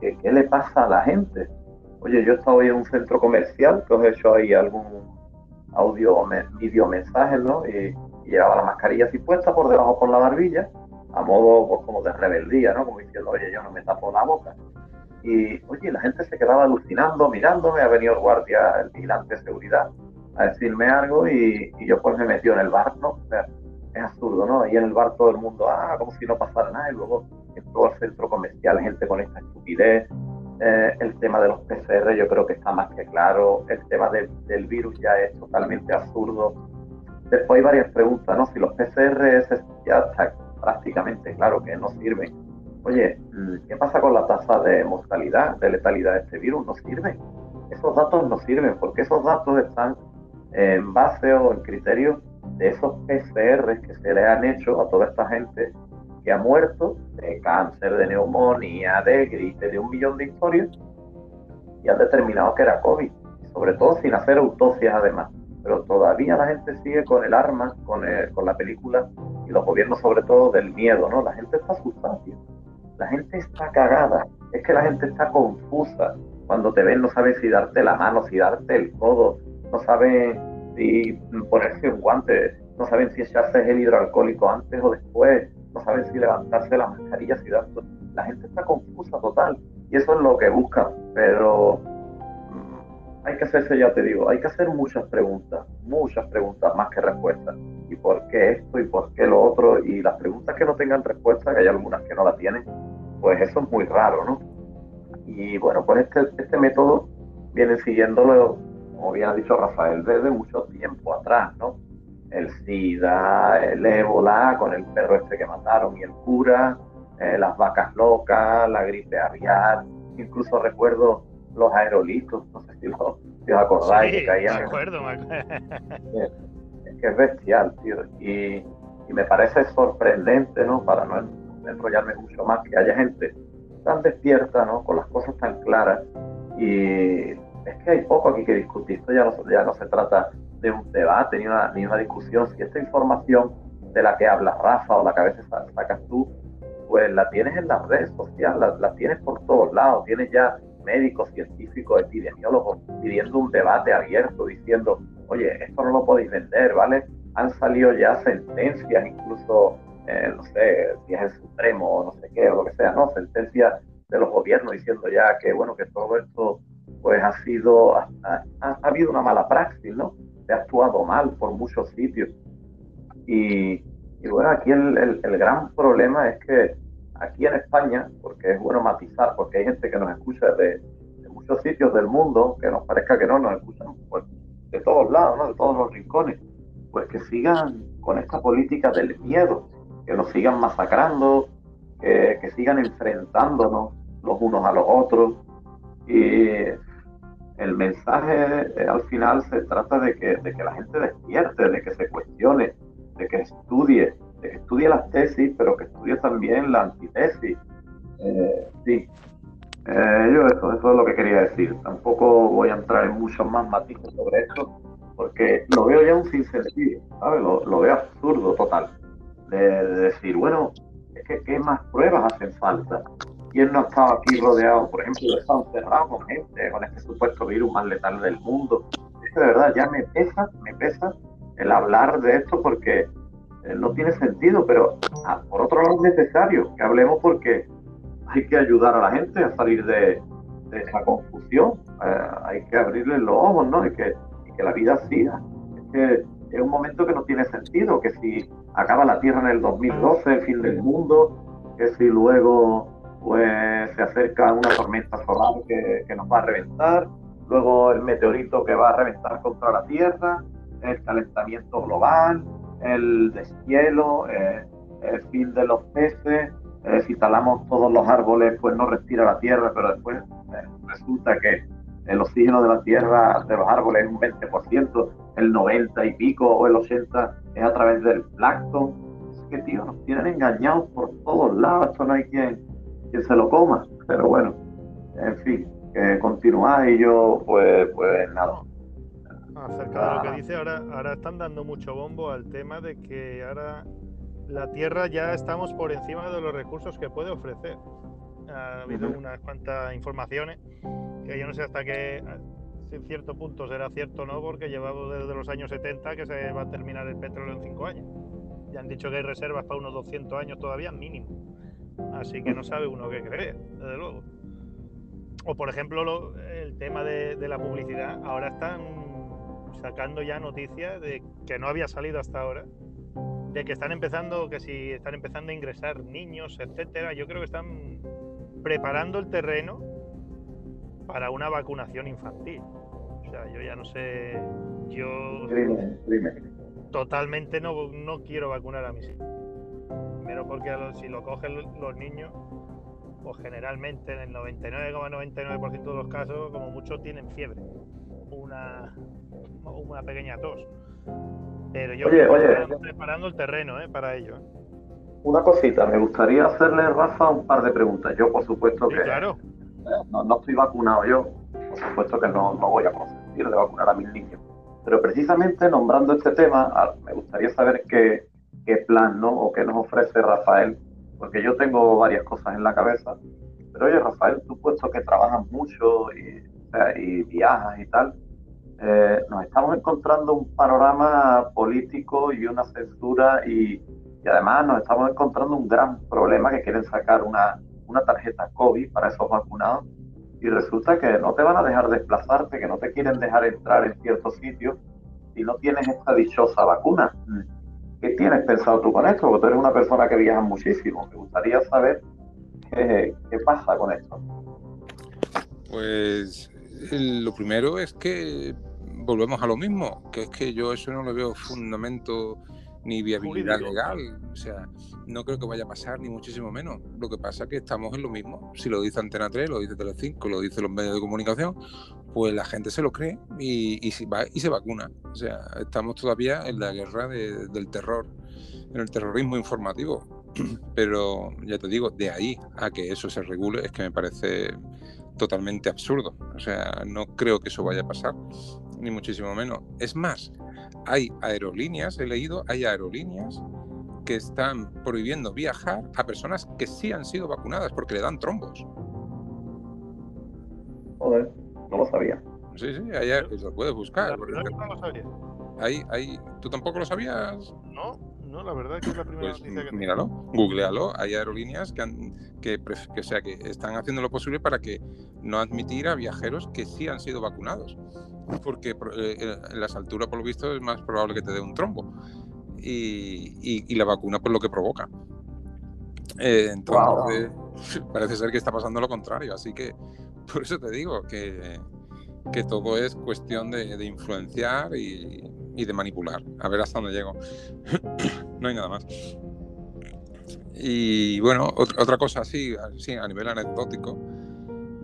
¿Qué, le pasa a la gente? Oye, yo he estado hoy en un centro comercial, que os he hecho ahí algún audio, video mensaje, ¿no? Y, llevaba la mascarilla así puesta por debajo con la barbilla, a modo pues, como de rebeldía, ¿no? Como diciendo, oye, yo no me tapo la boca. Y, oye, la gente se quedaba alucinando, mirándome, ha venido el guardia, el vigilante de seguridad, a decirme algo y, yo pues me metió en el bar, ¿no? O sea, es absurdo, ¿no? Y en el bar todo el mundo, ah, como si no pasara nada, y luego en todo el centro comercial, gente con esta estupidez. Eh, el tema de los PCR yo creo que está más que claro. El tema del virus ya es totalmente absurdo. Después hay varias preguntas, ¿no? Si los PCR ya está prácticamente claro que no sirven. Oye, mm, ¿qué pasa con la tasa de mortalidad, de letalidad de este virus? No sirve. Esos datos no sirven porque esos datos están en base o en criterio de esos PCR que se le han hecho a toda esta gente que ha muerto de cáncer, de neumonía, de gripe, de un millón de historias, y han determinado que era COVID, sobre todo sin hacer autopsias además. Pero todavía la gente sigue con el arma, con, con la película, y los gobiernos sobre todo del miedo, ¿no? La gente está asustada, La gente está cagada, es que la gente está confusa. Cuando te ven no saben si darte la mano, si darte el codo, no saben si ponerse un guante, no saben si echarse el hidroalcohólico antes o después, no saben si levantarse la mascarilla, si darse... La gente está confusa total y eso es lo que buscan, pero mm, hay que hacerse, ya te digo, hay que hacer muchas preguntas, muchas preguntas más que respuestas. ¿Y por qué esto y por qué lo otro? Y las preguntas que no tengan respuesta, que hay algunas que no la tienen, pues eso es muy raro, ¿no? Y bueno, pues este, este método viene siguiéndolo, como bien ha dicho Rafael, desde mucho tiempo atrás, ¿no? El SIDA, el ébola, con el perro este que mataron y el cura, eh, las vacas locas, la gripe aviar, incluso recuerdo los aerolitos, no sé si, os acordáis que caían. Me acuerdo, me acuerdo. Es que es bestial, tío. Y, y me parece sorprendente, ¿no? Para no enrollarme mucho más, que haya gente tan despierta, ¿no? Con las cosas tan claras. Y es que hay poco aquí que discutir. Esto ya no, ya no se trata de un debate ni una, ni una discusión. Si esta información de la que habla Rafa o la que a veces sacas tú, pues la tienes en las redes sociales, la, tienes por todos lados. Tienes ya médicos, científicos, epidemiólogos pidiendo un debate abierto, diciendo, oye, esto no lo podéis vender, ¿vale? Han salido ya sentencias, incluso, eh, no sé, si es el Supremo o no sé qué, o lo que sea, ¿no? Sentencias de los gobiernos diciendo ya que, bueno, que todo esto, pues ha sido, ha, ha habido una mala praxis, ¿no? Se ha actuado mal por muchos sitios. Y, bueno, aquí el, el, gran problema es que aquí en España, porque es bueno matizar, porque hay gente que nos escucha de, muchos sitios del mundo, que nos parezca que no, nos escuchan pues, de todos lados, ¿no? de todos los rincones, pues que sigan con esta política del miedo, que nos sigan masacrando, que, que sigan enfrentándonos los unos a los otros. Y el mensaje eh, al final se trata de que, de que la gente despierte, de que se cuestione, de que estudie, de que estudie las tesis, pero que estudie también la antitesis. Eh, sí, eh, yo eso, es lo que quería decir. Tampoco voy a entrar en muchos más matices sobre esto, porque lo veo ya un sinsentido, ¿sabes? Lo, lo veo absurdo total. De, de, decir, bueno, es que ¿qué más pruebas hacen falta? ¿Quién no ha estado aquí rodeado, por ejemplo, de estado encerrado con gente, con este supuesto virus más letal del mundo? Es que de verdad ya me pesa, me pesa el hablar de esto porque eh, no tiene sentido, pero ah, por otro lado es necesario que hablemos porque hay que ayudar a la gente a salir de, esa confusión, eh, hay que abrirle los ojos, ¿no? Y que, y que la vida siga. Es que es un momento que no tiene sentido, que si acaba la Tierra en el 2012, el fin del mundo, que si luego pues se acerca una tormenta solar que, nos va a reventar, luego el meteorito que va a reventar contra la Tierra, el calentamiento global, el deshielo, eh, el fin de los peces, eh, si talamos todos los árboles pues no respira la Tierra, pero después eh, resulta que el oxígeno de la Tierra, de los árboles es un 20%, el 90 y pico o el 80 es a través del plancton. Es que, tío, nos tienen engañados por todos lados, esto no hay quien que se lo coma. Pero bueno, en fin, que continúa y yo, pues, pues nada. Acerca de lo que dice, ahora, ahora están dando mucho bombo al tema de que ahora la Tierra ya estamos por encima de los recursos que puede ofrecer. Ha habido unas cuantas informaciones que yo no sé hasta qué en cierto punto será cierto o no, porque llevamos desde los años 70 que se va a terminar el petróleo en 5 años. Ya han dicho que hay reservas para unos 200 años todavía, mínimo. Así que no sabe uno qué creer, desde luego. O por ejemplo el tema de, la publicidad. Ahora están sacando ya noticias de que no había salido hasta ahora. De que están empezando, que si están empezando a ingresar niños, etcétera. Yo creo que están preparando el terreno para una vacunación infantil. O sea, yo ya no sé. Yo totalmente no, no quiero vacunar a mis hijos. Primero porque si lo cogen los niños, pues generalmente en el 99,99% de los casos, como muchos, tienen fiebre. Una, una pequeña tos. Pero yo estoy preparando el terreno ¿eh? para ello. Una cosita, me gustaría hacerle, Rafa, un par de preguntas. Yo, por supuesto, que claro. no, no, estoy vacunado yo. Por supuesto que no, no voy a consentir de vacunar a mis niños. Pero precisamente nombrando este tema, me gustaría saber qué, qué plan, ¿no? O qué nos ofrece Rafael, porque yo tengo varias cosas en la cabeza. Pero oye, Rafael, tú puesto que trabajas mucho y, viajas y tal, eh, nos estamos encontrando un panorama político y una censura y, además nos estamos encontrando un gran problema que quieren sacar una, una tarjeta COVID para esos vacunados y resulta que no te van a dejar desplazarte, que no te quieren dejar entrar en ciertos sitios si no tienes esta dichosa vacuna. ¿Qué tienes pensado tú con esto? Porque tú eres una persona que viaja muchísimo. Me gustaría saber qué, pasa con esto. Pues lo primero es que volvemos a lo mismo, que es que yo eso no le veo fundamento ni viabilidad legal. O sea, no creo que vaya a pasar, ni muchísimo menos. Lo que pasa es que estamos en lo mismo. Si lo dice Antena 3, lo dice Telecinco, lo dicen los medios de comunicación, pues la gente se lo cree y, y, va, y se vacuna. O sea, estamos todavía en la guerra del terror, en el terrorismo informativo. Pero ya te digo, de ahí a que eso se regule es que me parece totalmente absurdo. O sea, no creo que eso vaya a pasar, ni muchísimo menos. Es más, hay aerolíneas, he leído, hay aerolíneas que están prohibiendo viajar a personas que sí han sido vacunadas porque le dan trombos. Joder, no lo sabía. Sí, sí, ahí lo puedes buscar. no lo sabía. Ahí, ahí, ¿Tú tampoco lo sabías? No, no, la verdad que es la primera pues, noticia que míralo, googlealo. Hay aerolíneas que, han, que, que, sea, que están haciendo lo posible para que no admitir a viajeros que sí han sido vacunados. Porque eh, en las alturas, por lo visto, es más probable que te dé un trombo. Y, y, la vacuna, por lo que provoca. Eh, entonces, parece ser que está pasando lo contrario. Así que, por eso te digo que, que todo es cuestión de, influenciar y, de manipular. A ver hasta dónde llego. no hay nada más. Y bueno, otra, cosa así, así, a nivel anecdótico,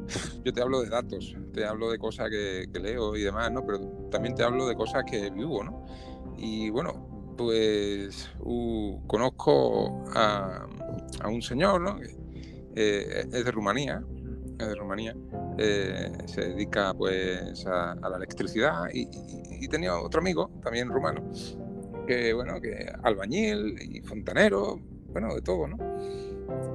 yo te hablo de datos, te hablo de cosas que, leo y demás, ¿no? Pero también te hablo de cosas que vivo, ¿no? Y bueno, pues conozco a, un señor, ¿no? Eh, es de Rumanía, de Rumanía, eh, se dedica pues a, la electricidad y, tenía otro amigo, también rumano, que bueno, que albañil y fontanero, bueno, de todo, ¿no?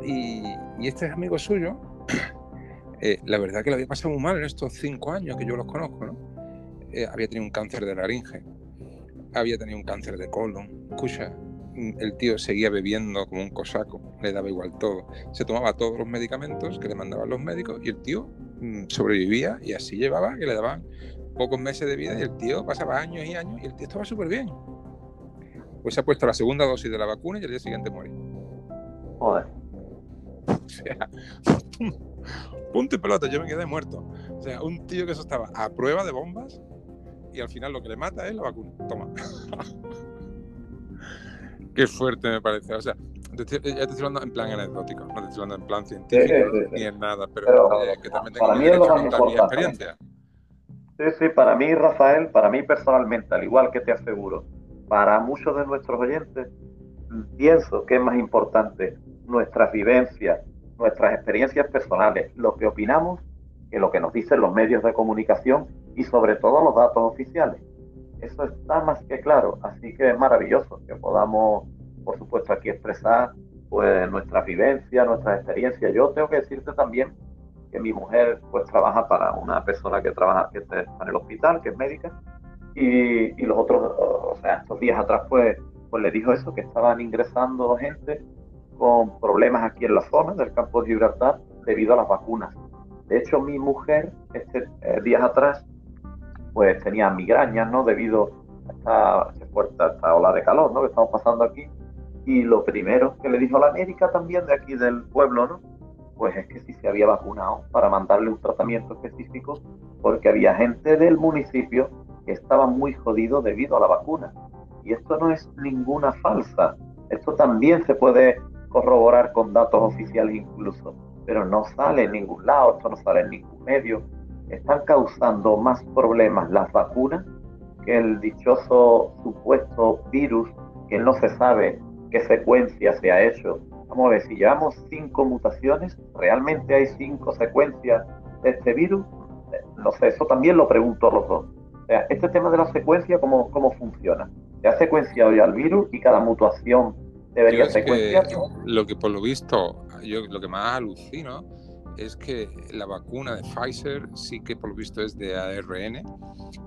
Y, este amigo suyo, eh, la verdad que lo había pasado muy mal en estos cinco años que yo los conozco, ¿no? Eh, había tenido un cáncer de laringe, había tenido un cáncer de colon, escucha, el tío seguía bebiendo como un cosaco, le daba igual todo. Se tomaba todos los medicamentos que le mandaban los médicos y el tío mm, sobrevivía y así llevaba, que le daban pocos meses de vida y el tío pasaba años y años y el tío estaba súper bien. Pues se ha puesto la segunda dosis de la vacuna y el día siguiente muere. Joder. O sea, punto y pelota, yo me quedé muerto. O sea, un tío que eso estaba a prueba de bombas y al final lo que le mata es la vacuna. Toma. Qué fuerte me parece. O sea, ya te estoy hablando en plan anecdótico, no te estoy hablando en plan científico ni en nada, pero, eh, que también tengo para mí es lo más importante. experiencia. Sí, sí, para mí, Rafael, para mí personalmente, al igual que te aseguro, para muchos de nuestros oyentes, pienso que es más importante nuestras vivencias, nuestras experiencias personales, lo que opinamos, que lo que nos dicen los medios de comunicación y sobre todo los datos oficiales. Eso está más que claro, así que es maravilloso que podamos, por supuesto, aquí expresar pues nuestras vivencias, nuestras experiencias. Yo tengo que decirte también que mi mujer pues trabaja para una persona que trabaja que está en el hospital, que es médica, y, y los otros, o sea, estos días atrás pues, pues le dijo eso, que estaban ingresando gente con problemas aquí en la zona del campo de Gibraltar debido a las vacunas. De hecho, mi mujer, este, eh, días atrás, pues tenía migrañas, ¿no? Debido a esta, esta ola de calor, ¿no? Que estamos pasando aquí. Y lo primero que le dijo la médica también de aquí del pueblo, ¿no? Pues es que sí se había vacunado para mandarle un tratamiento específico porque había gente del municipio que estaba muy jodido debido a la vacuna. Y esto no es ninguna falsa. Esto también se puede corroborar con datos oficiales incluso, pero no sale en ningún lado, esto no sale en ningún medio están causando más problemas las vacunas que el dichoso supuesto virus que no se sabe qué secuencia se ha hecho. Vamos a ver, si llevamos cinco mutaciones, ¿realmente hay cinco secuencias de este virus? No sé, eso también lo pregunto a los dos. O sea, este tema de la secuencia, ¿cómo, cómo funciona? Se ha secuenciado ya el virus y cada mutación debería secuenciarse. Lo que por lo visto, yo lo que más alucino es que la vacuna de Pfizer sí que por lo visto es de ARN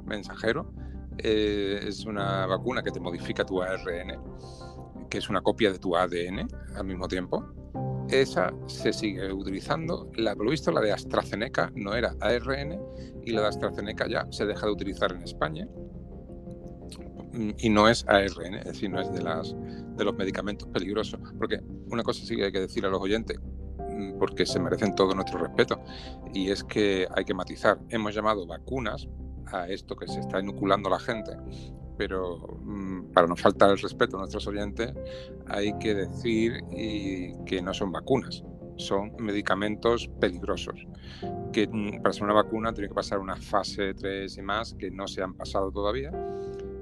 mensajero. Eh, es una vacuna que te modifica tu ARN, que es una copia de tu ADN al mismo tiempo. Esa se sigue utilizando. La, por lo visto, la de AstraZeneca no era ARN y la de AstraZeneca ya se deja de utilizar en España y no es ARN, es decir, no es de, las, de los medicamentos peligrosos. Porque una cosa sí que hay que decir a los oyentes, porque se merecen todo nuestro respeto. Y es que hay que matizar. Hemos llamado vacunas a esto que se está inoculando la gente, pero mm, para no faltar el respeto a nuestros oyentes, hay que decir que no son vacunas, son medicamentos peligrosos, que mm, para ser una vacuna tiene que pasar una fase 3 y más que no se han pasado todavía,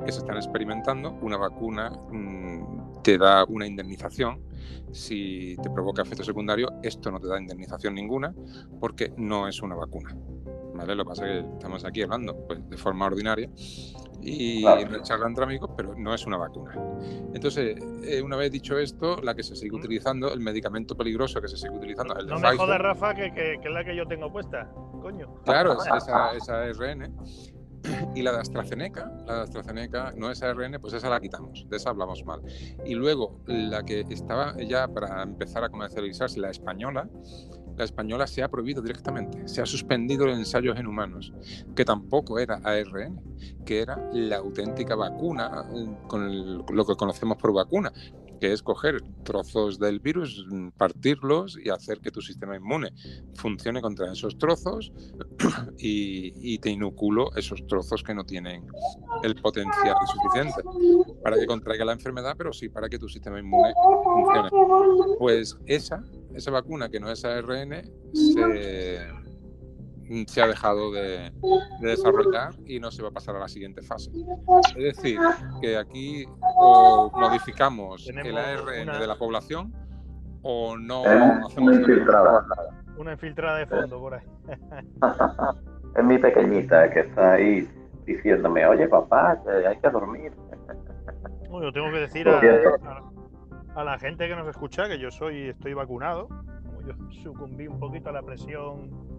que se están experimentando. Una vacuna mm, te da una indemnización si te provoca efecto secundario, esto no te da indemnización ninguna porque no es una vacuna. ¿Vale? Lo que pasa es que estamos aquí hablando pues, de forma ordinaria y claro. charla entre amigos, pero no es una vacuna. Entonces, eh, una vez dicho esto, la que se sigue utilizando, el medicamento peligroso que se sigue utilizando, el No me jodas, Rafa, que, que, que, es la que yo tengo puesta, coño. Claro, esa, esa ARN. Y la de AstraZeneca, la de AstraZeneca no es ARN, pues esa la quitamos, de esa hablamos mal. Y luego la que estaba ya para empezar a comercializarse, la española, la española se ha prohibido directamente, se ha suspendido los ensayos en humanos, que tampoco era ARN, que era la auténtica vacuna, eh, con lo que conocemos por vacuna, que es coger trozos del virus, mm, partirlos y hacer que tu sistema inmune funcione contra esos trozos y, te inoculo esos trozos que no tienen el potencial suficiente para que contraiga la enfermedad, pero sí para que tu sistema inmune funcione. Pues esa, esa vacuna que no es ARN, se se ha dejado de, desarrollar y no se va a pasar a la siguiente fase. Es decir, que aquí o modificamos el ARN de la población o no hacemos una infiltrada. Una infiltrada de fondo por ahí. es mi pequeñita que está ahí diciéndome, oye papá, hay que dormir. yo tengo que decir a, a, la gente que nos escucha que yo soy, estoy vacunado. Yo sucumbí un poquito a la presión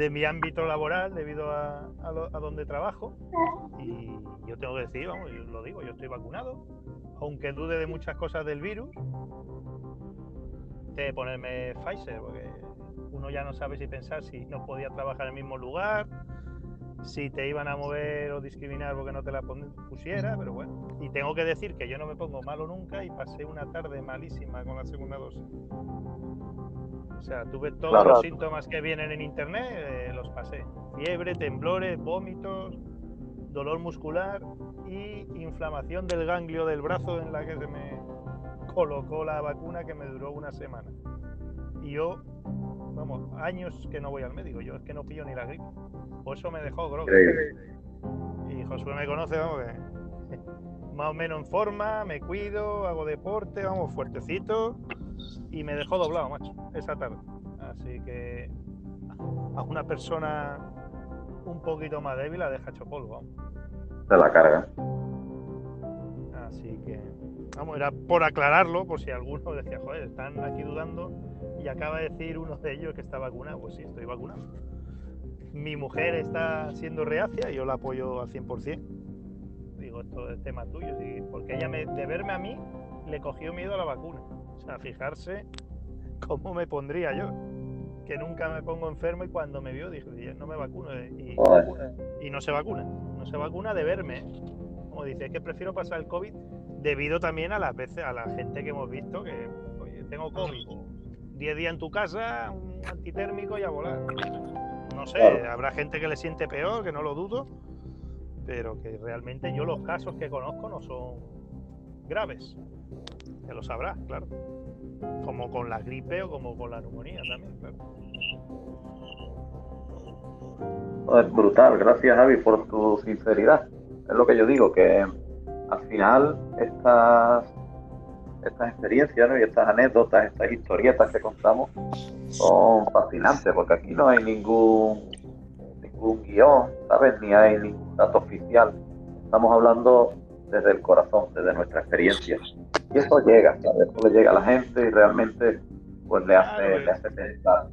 de mi ámbito laboral debido a, a, donde trabajo. Y yo tengo que decir, vamos, lo digo, yo estoy vacunado, aunque dude de muchas cosas del virus, de ponerme Pfizer, porque uno ya no sabe si pensar si no podía trabajar en el mismo lugar, si te iban a mover o discriminar porque no te la pusiera, pero bueno. Y tengo que decir que yo no me pongo malo nunca y pasé una tarde malísima con la segunda dosis. O sea, tuve todos los síntomas que vienen en internet, eh, los pasé. Fiebre, temblores, vómitos, dolor muscular y inflamación del ganglio del brazo en la que se me colocó la vacuna que me duró una semana. Y yo, vamos, años que no voy al médico, yo es que no pillo ni la gripe. Por eso me dejó grog. Y Josué me conoce, vamos, más o menos en forma, me cuido, hago deporte, vamos, fuertecito y me dejó doblado, macho, esa tarde. Así que a una persona un poquito más débil la deja hecho polvo. De la carga. Así que, vamos, era por aclararlo, por si alguno decía, joder, están aquí dudando y acaba de decir uno de ellos que está vacunado. Pues sí, estoy vacunado. Mi mujer está siendo reacia y yo la apoyo al 100%. Digo, esto es tema tuyo, porque ella me, de verme a mí le cogió miedo a la vacuna. Sea, fijarse cómo me pondría yo. Que nunca me pongo enfermo y cuando me vio dije, no me vacuno. Y, y, no se vacuna. No se vacuna de verme. Como dice, es que prefiero pasar el COVID debido también a las veces, a la gente que hemos visto que, oye, tengo COVID. 10 días en tu casa, un antitérmico y a volar. No sé, habrá gente que le siente peor, que no lo dudo, pero que realmente yo los casos que conozco no son graves lo sabrá, claro. Como con la gripe o como con la neumonía también. Es brutal, gracias Javi por tu sinceridad. Es lo que yo digo, que al final estas, estas experiencias y estas anécdotas, estas historietas que contamos son fascinantes, porque aquí no hay ningún, ningún guion, ¿sabes? Ni hay ningún dato oficial. Estamos hablando desde el corazón, desde nuestra experiencia. Y eso llega, Eso le llega a la gente y realmente pues le hace, le hace pensar.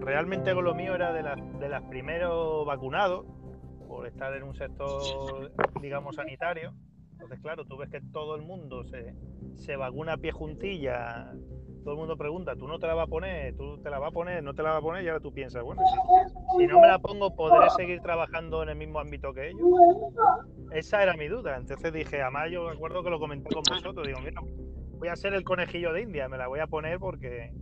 Realmente con lo mío era de, las de las primeros vacunados, por estar en un sector, digamos, sanitario. Entonces, claro, tú ves que todo el mundo se, se vacuna a pie juntilla todo el mundo pregunta, ¿tú no te la vas a poner? ¿Tú te la vas a poner? ¿No te la vas a poner? Y ahora tú piensas, bueno, si, no me la pongo, ¿podré seguir trabajando en el mismo ámbito que ellos? Esa era mi duda. Entonces dije, además yo me acuerdo que lo comenté con vosotros, digo, mira, voy a ser el conejillo de India, me la voy a poner porque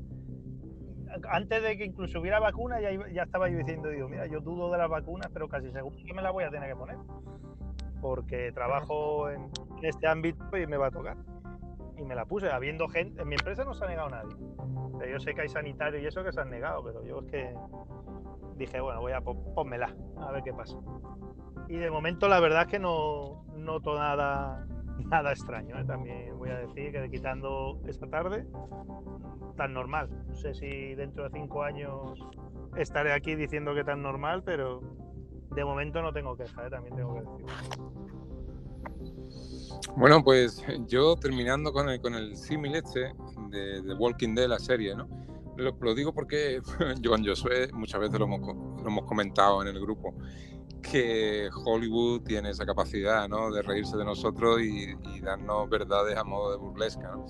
antes de que incluso hubiera vacuna, ya, ya estaba yo diciendo, digo, mira, yo dudo de las vacunas, pero casi seguro que me la voy a tener que poner. Porque trabajo en, este ámbito y me va a tocar. Y me la puse, habiendo gente, en mi empresa no se ha negado nadie. yo sé que hay sanitarios y eso que se han negado, pero yo es que dije, bueno, voy a ponmela, a ver qué pasa. Y de momento la verdad es que no noto nada, nada extraño, ¿eh? también voy a decir que quitando esta tarde, tan normal. No sé si dentro de cinco años estaré aquí diciendo que tan normal, pero de momento no tengo queja, ¿eh? también tengo que decir. Bueno, pues yo terminando con el, con símil este de, de, Walking Dead, la serie, ¿no? Lo, digo porque Joan Josué muchas veces lo hemos, comentado en el grupo que Hollywood tiene esa capacidad ¿no? de reírse de nosotros y, darnos verdades a modo de burlesca. ¿no?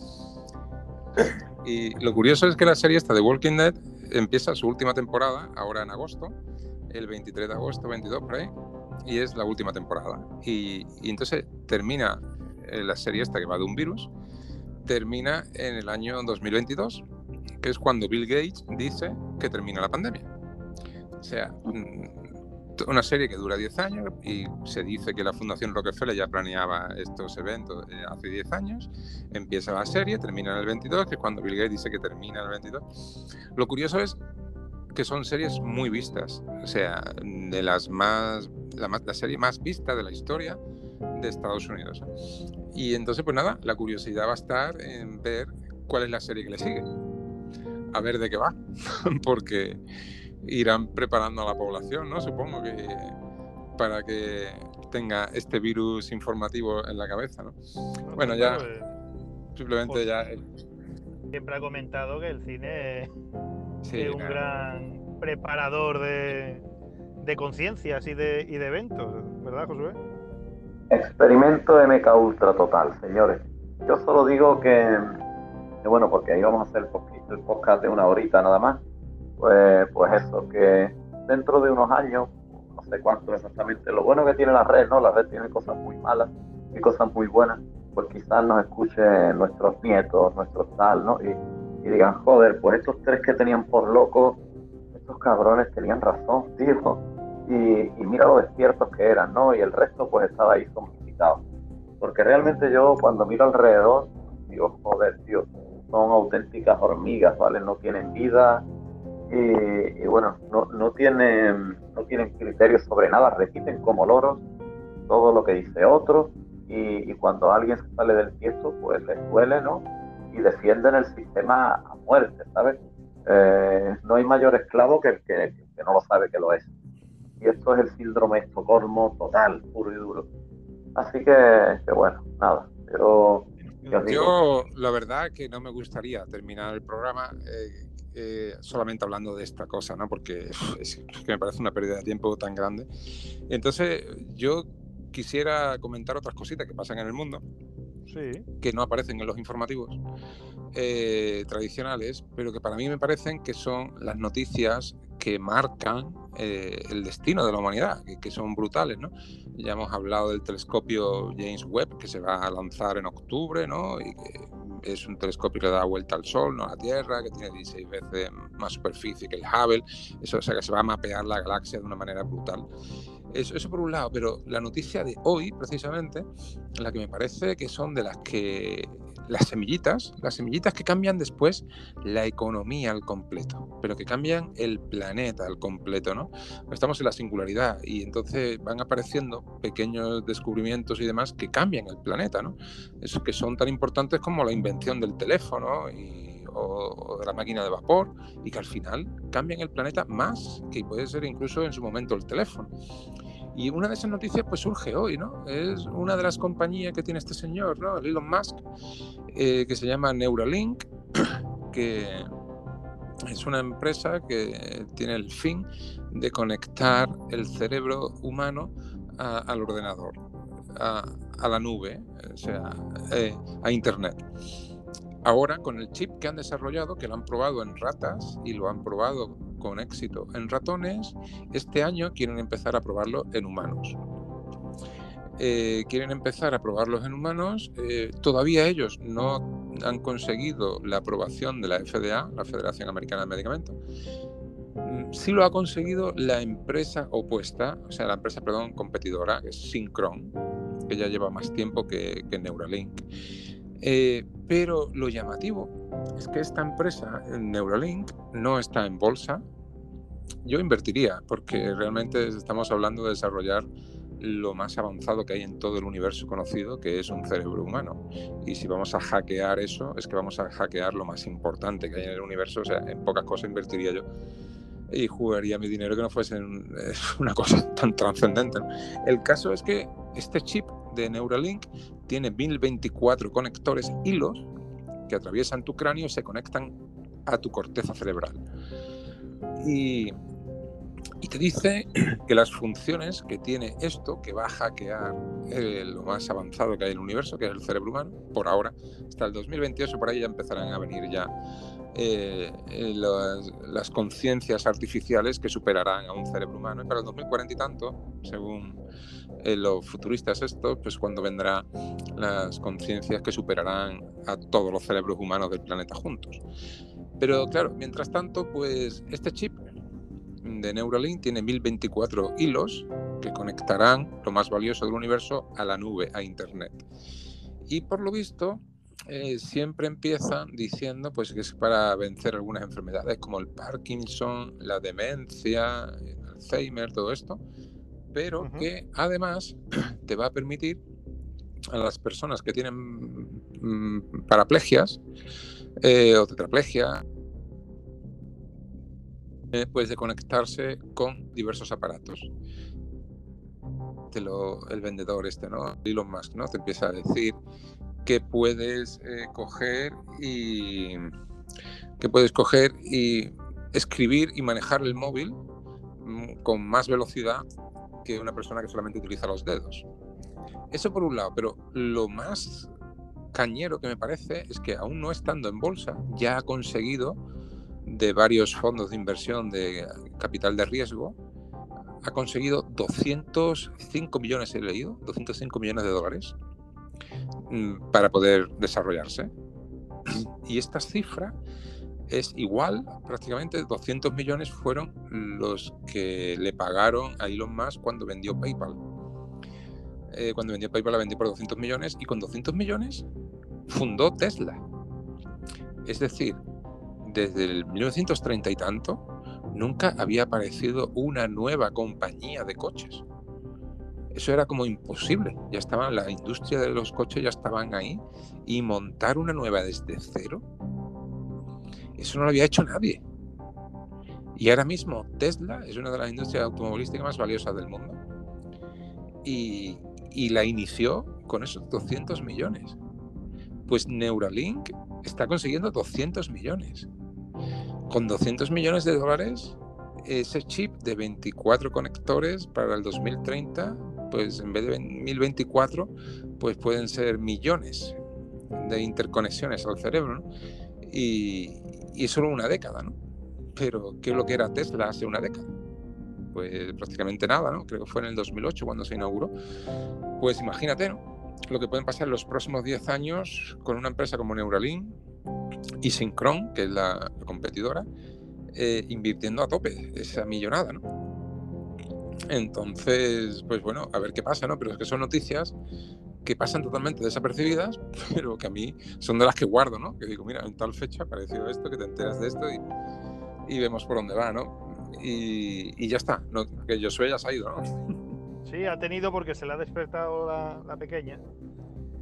Y lo curioso es que la serie esta de Walking Dead empieza su última temporada ahora en agosto, el 23 de agosto, 22 por ahí, y es la última temporada. Y, y entonces termina la serie esta que va de un virus, termina en el año 2022, que es cuando Bill Gates dice que termina la pandemia. O sea, mm, una serie que dura 10 años y se dice que la Fundación Rockefeller ya planeaba estos eventos eh, hace 10 años. Empieza la serie, termina en el 22, que es cuando Bill Gates dice que termina el 22. Lo curioso es que son series muy vistas, o sea, de las más, la, la serie más vista de la historia de Estados Unidos. Y entonces, pues nada, la curiosidad va a estar en ver cuál es la serie que le sigue, a ver de qué va, porque irán preparando a la población, ¿no? Supongo que para que tenga este virus informativo en la cabeza, ¿no? Bueno, ya eh, simplemente pues ya... Siempre ha comentado que el cine es un gran preparador de, de conciencias y de, y de eventos, ¿verdad, Josué? Experimento MK Ultra total, señores. Yo solo digo que, que bueno, porque ahí vamos a hacer el podcast de una horita nada más pues, pues eso, que dentro de unos años, no sé cuánto exactamente, lo bueno que tiene la red, ¿no? La red tiene cosas muy malas y cosas muy buenas, pues quizás nos escuchen nuestros nietos, nuestros tal, ¿no? Y, digan, joder, pues estos tres que tenían por locos, estos cabrones tenían razón, tío. Y, mira lo despiertos que eran, ¿no? Y el resto pues estaba ahí complicado. Porque realmente yo cuando miro alrededor, digo, joder, tío, son auténticas hormigas, ¿vale? No tienen vida, y, bueno, no, no, tienen, no tienen criterios sobre nada, repiten como loros todo lo que dice otro y, cuando alguien sale del tiesto, pues les duele, ¿no? Y defienden el sistema a muerte, ¿sabes? Eh, no hay mayor esclavo que el que, no lo sabe que lo es. Y esto es el síndrome de Estocolmo total, puro y duro. Así que, bueno, nada, pero... Yo, la verdad que no me gustaría terminar el programa eh, eh, solamente hablando de esta cosa, ¿no? Porque es, que me parece una pérdida de tiempo tan grande. Entonces, yo quisiera comentar otras cositas que pasan en el mundo, que no aparecen en los informativos eh, tradicionales, pero que para mí me parecen que son las noticias que marcan eh, el destino de la humanidad, que, son brutales, ¿no? Ya hemos hablado del telescopio James Webb, que se va a lanzar en octubre, ¿no? Y que es un telescopio que da vuelta al Sol, no a la Tierra, que tiene 16 veces más superficie que el Hubble, eso, o sea que se va a mapear la galaxia de una manera brutal. Eso, eso por un lado, pero la noticia de hoy, precisamente, la que me parece que son de las que las semillitas, las semillitas que cambian después la economía al completo, pero que cambian el planeta al completo, ¿no? Estamos en la singularidad y entonces van apareciendo pequeños descubrimientos y demás que cambian el planeta, ¿no? Eso que son tan importantes como la invención del teléfono o, de la máquina de vapor y que al final cambian el planeta más que puede ser incluso en su momento el teléfono. Y una de esas noticias pues surge hoy, ¿no? Es una de las compañías que tiene este señor, ¿no? Elon Musk, eh, que se llama Neuralink, que es una empresa que tiene el fin de conectar el cerebro humano al ordenador, a, la nube, o sea, eh, a Internet. Ahora, con el chip que han desarrollado, que lo han probado en ratas y lo han probado con éxito en ratones, este año quieren empezar a probarlo en humanos. Eh, quieren empezar a probarlos en humanos. Eh, todavía ellos no han conseguido la aprobación de la FDA, la Federación Americana de Medicamentos. Mm, sí lo ha conseguido la empresa opuesta, o sea, la empresa, perdón, competidora, que es Synchron, que ya lleva más tiempo que, Neuralink. Eh, pero lo llamativo es que esta empresa, Neuralink, no está en bolsa. Yo invertiría, porque realmente estamos hablando de desarrollar lo más avanzado que hay en todo el universo conocido, que es un cerebro humano. Y si vamos a hackear eso, es que vamos a hackear lo más importante que hay en el universo. O sea, en pocas cosas invertiría yo y jugaría mi dinero que no fuese una cosa tan trascendente. El caso es que este chip de Neuralink tiene 1024 conectores hilos que atraviesan tu cráneo y se conectan a tu corteza cerebral. Y te dice que las funciones que tiene esto, que va a hackear lo más avanzado que hay en el universo, que es el cerebro humano, por ahora, hasta el 2028 por ahí ya empezarán a venir ya eh, eh, las, conciencias artificiales que superarán a un cerebro humano. Y para el 2040 y tanto, según los futuristas estos, pues cuando vendrán las conciencias que superarán a todos los cerebros humanos del planeta juntos. Pero claro, mientras tanto, pues este chip de Neuralink tiene 1024 hilos que conectarán lo más valioso del universo a la nube, a Internet. Y por lo visto, eh, siempre empiezan diciendo pues, que es para vencer algunas enfermedades como el Parkinson, la demencia, el Alzheimer, todo esto, pero que además te va a permitir a las personas que tienen mm, paraplegias eh, o tetraplegia, eh, pues de conectarse con diversos aparatos. el vendedor este, ¿no? Elon Musk, ¿no? Te empieza a decir que puedes eh, coger y que puedes coger y escribir y manejar el móvil mm, con más velocidad que una persona que solamente utiliza los dedos. Eso por un lado, pero lo más cañero que me parece es que aún no estando en bolsa, ya ha conseguido de varios fondos de inversión de capital de riesgo, ha conseguido 205 millones, he leído, 205 millones de dólares para poder desarrollarse. Y esta cifra es igual, prácticamente 200 millones fueron los que le pagaron a Elon Musk cuando vendió PayPal. Eh, cuando vendió PayPal la vendió por 200 millones y con 200 millones fundó Tesla. Es decir, desde el 1930 y tanto, nunca había aparecido una nueva compañía de coches. Eso era como imposible. Ya estaba la industria de los coches, ya estaban ahí. Y montar una nueva desde cero, eso no lo había hecho nadie. Y ahora mismo Tesla es una de las industrias automovilísticas más valiosas del mundo. Y, y la inició con esos 200 millones. Pues Neuralink está consiguiendo 200 millones. Con 200 millones de dólares, ese chip de 24 conectores para el 2030, pues en vez de 1024, pues pueden ser millones de interconexiones al cerebro, Y, y solo una década, ¿no? Pero, ¿qué es lo que era Tesla hace una década? Pues prácticamente nada, ¿no? Creo que fue en el 2008 cuando se inauguró. Pues imagínate, ¿no? Lo que pueden pasar los próximos 10 años con una empresa como Neuralink, y Synchron, que es la, competidora, eh, invirtiendo a tope esa millonada, ¿no? Entonces, pues bueno, a ver qué pasa, ¿no? Pero es que son noticias que pasan totalmente desapercibidas, pero que a mí son de las que guardo, ¿no? Que digo, mira, en tal fecha apareció esto, que te enteras de esto y, vemos por dónde va, ¿no? Y, ya está, que yo soy ya se ha ido, ¿no? Sí, ha tenido porque se le ha despertado la pequeña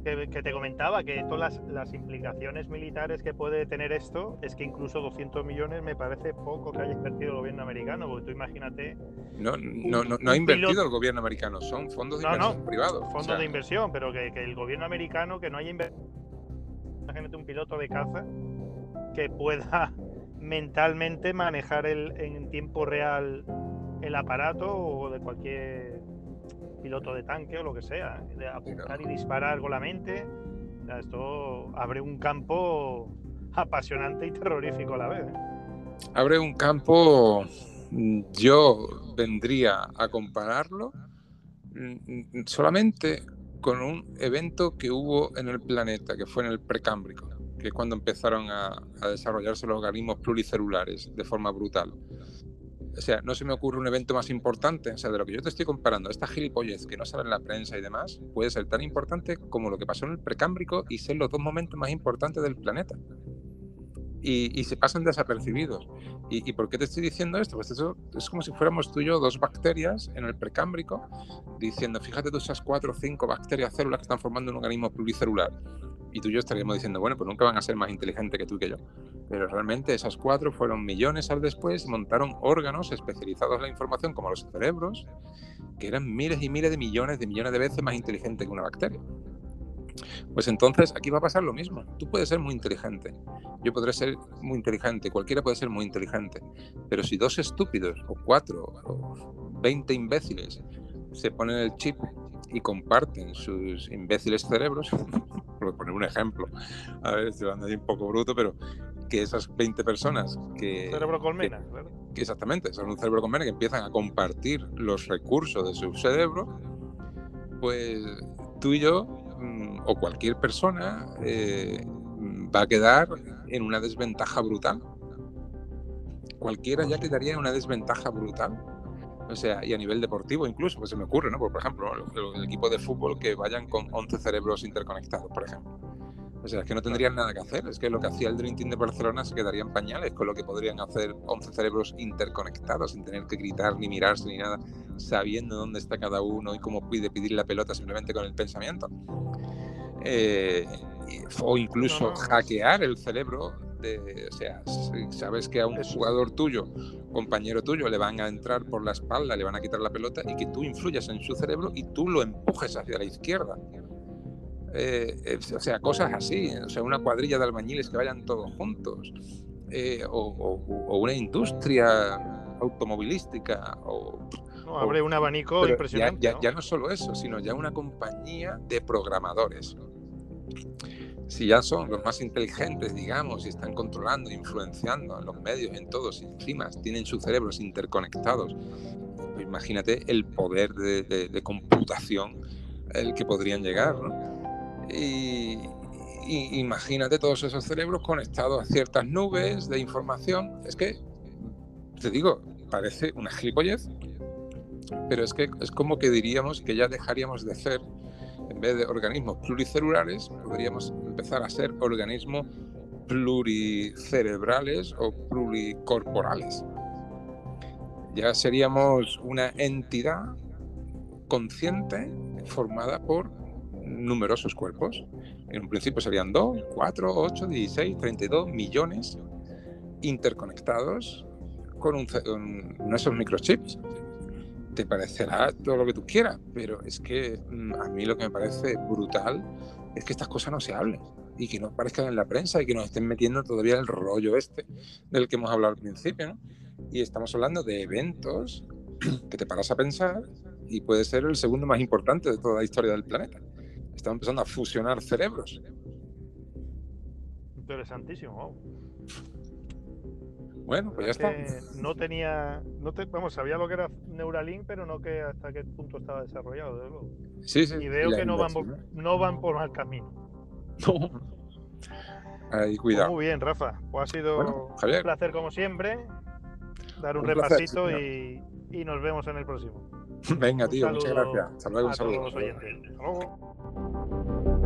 que, te comentaba, que todas las, las, implicaciones militares que puede tener esto es que incluso 200 millones me parece poco que haya invertido el gobierno americano, porque tú imagínate... No, no, no, ha invertido el gobierno americano, son fondos de inversión privados. Fondos de inversión, pero que, el gobierno americano que no haya invertido... Imagínate un piloto de caza que pueda mentalmente manejar el, en tiempo real el aparato o de cualquier piloto de tanque o lo que sea, de apuntar y disparar con la mente. Esto abre un campo apasionante y terrorífico a la vez. ¿eh? Abre un campo, mm, yo vendría a compararlo mm, mm, solamente con un evento que hubo en el planeta, que fue en el precámbrico. que es cuando empezaron a, a desarrollarse los organismos pluricelulares de forma brutal. O sea, no se me ocurre un evento más importante, o sea, de lo que yo te estoy comparando, esta gilipollez que no sale en la prensa y demás, puede ser tan importante como lo que pasó en el precámbrico y ser los dos momentos más importantes del planeta. Y, y se pasan desapercibidos. ¿Y, ¿Y, por qué te estoy diciendo esto? Pues eso es como si fuéramos tú y yo dos bacterias en el precámbrico, diciendo, fíjate tú esas cuatro o cinco bacterias células que están formando un organismo pluricelular. Y tú y yo estaríamos diciendo, bueno, pues nunca van a ser más inteligentes que tú y que yo. Pero realmente esas cuatro fueron millones al después y montaron órganos especializados en la información, como los cerebros, que eran miles y miles de millones de millones de veces más inteligentes que una bacteria. Pues entonces aquí va a pasar lo mismo. Tú puedes ser muy inteligente, yo podré ser muy inteligente, cualquiera puede ser muy inteligente, pero si dos estúpidos o cuatro o veinte imbéciles se ponen el chip y comparten sus imbéciles cerebros, por poner un ejemplo, a ver, estoy hablando ahí un poco bruto, pero que esas 20 personas que... Cerebro colmena, que, ¿verdad? Que exactamente, son un cerebro colmena que empiezan a compartir los recursos de su cerebro, pues tú y yo, mm, o cualquier persona, eh, va a quedar en una desventaja brutal. Cualquiera ya quedaría en una desventaja brutal. O sea, y a nivel deportivo incluso, pues se me ocurre, ¿no? Por ejemplo, el, el equipo de fútbol que vayan con 11 cerebros interconectados, por ejemplo. O sea, es que no tendrían nada que hacer. Es que lo que hacía el Dream Team de Barcelona se quedaría en pañales con lo que podrían hacer 11 cerebros interconectados sin tener que gritar ni mirarse ni nada, sabiendo dónde está cada uno y cómo puede pedir la pelota simplemente con el pensamiento. Eh, o incluso hackear el cerebro. De, o sea, si sabes que a un jugador tuyo, compañero tuyo, le van a entrar por la espalda, le van a quitar la pelota y que tú influyas en su cerebro y tú lo empujes hacia la izquierda. Eh, o sea, cosas así, o sea, una cuadrilla de albañiles que vayan todos juntos, eh, o, o, o, una industria automovilística, o... No, abre un abanico impresionante. Ya, ya, ¿no? ya no solo eso, sino ya una compañía de programadores. Si ya son los más inteligentes, digamos, y están controlando, influenciando en los medios, en todos, y encima tienen sus cerebros interconectados, pues imagínate el poder de, de, de computación el que podrían llegar, ¿no? Y, y, imagínate todos esos cerebros conectados a ciertas nubes de información. Es que, te digo, parece una gilipollez, pero es que es como que diríamos que ya dejaríamos de ser, en vez de organismos pluricelulares, podríamos empezar a ser organismos pluricerebrales o pluricorporales. Ya seríamos una entidad consciente formada por numerosos cuerpos. En un principio serían 2, 4, 8, 16, 32 millones interconectados con, un, esos microchips. Te parecerá todo lo que tú quieras, pero es que mm, a mí lo que me parece brutal es que estas cosas no se hablen y que no aparezcan en la prensa y que nos estén metiendo todavía el rollo este del que hemos hablado al principio. ¿no? Y estamos hablando de eventos que te paras a pensar y puede ser el segundo más importante de toda la historia del planeta estamos empezando a fusionar cerebros. Interesantísimo. Wow. Bueno, pues ya está. No tenía, no te, vamos, sabía lo que era Neuralink, pero no que hasta qué punto estaba desarrollado, desde luego. Sí, sí. Y veo que no van, por, no van por mal camino. No. Ahí, cuidado. Pues muy bien, Rafa. Pues ha sido bueno, un placer como siempre. Dar un, un repasito placer, y, y nos vemos en el próximo. Venga, tío, muchas gracias. Hasta luego, un saludo. Hasta luego.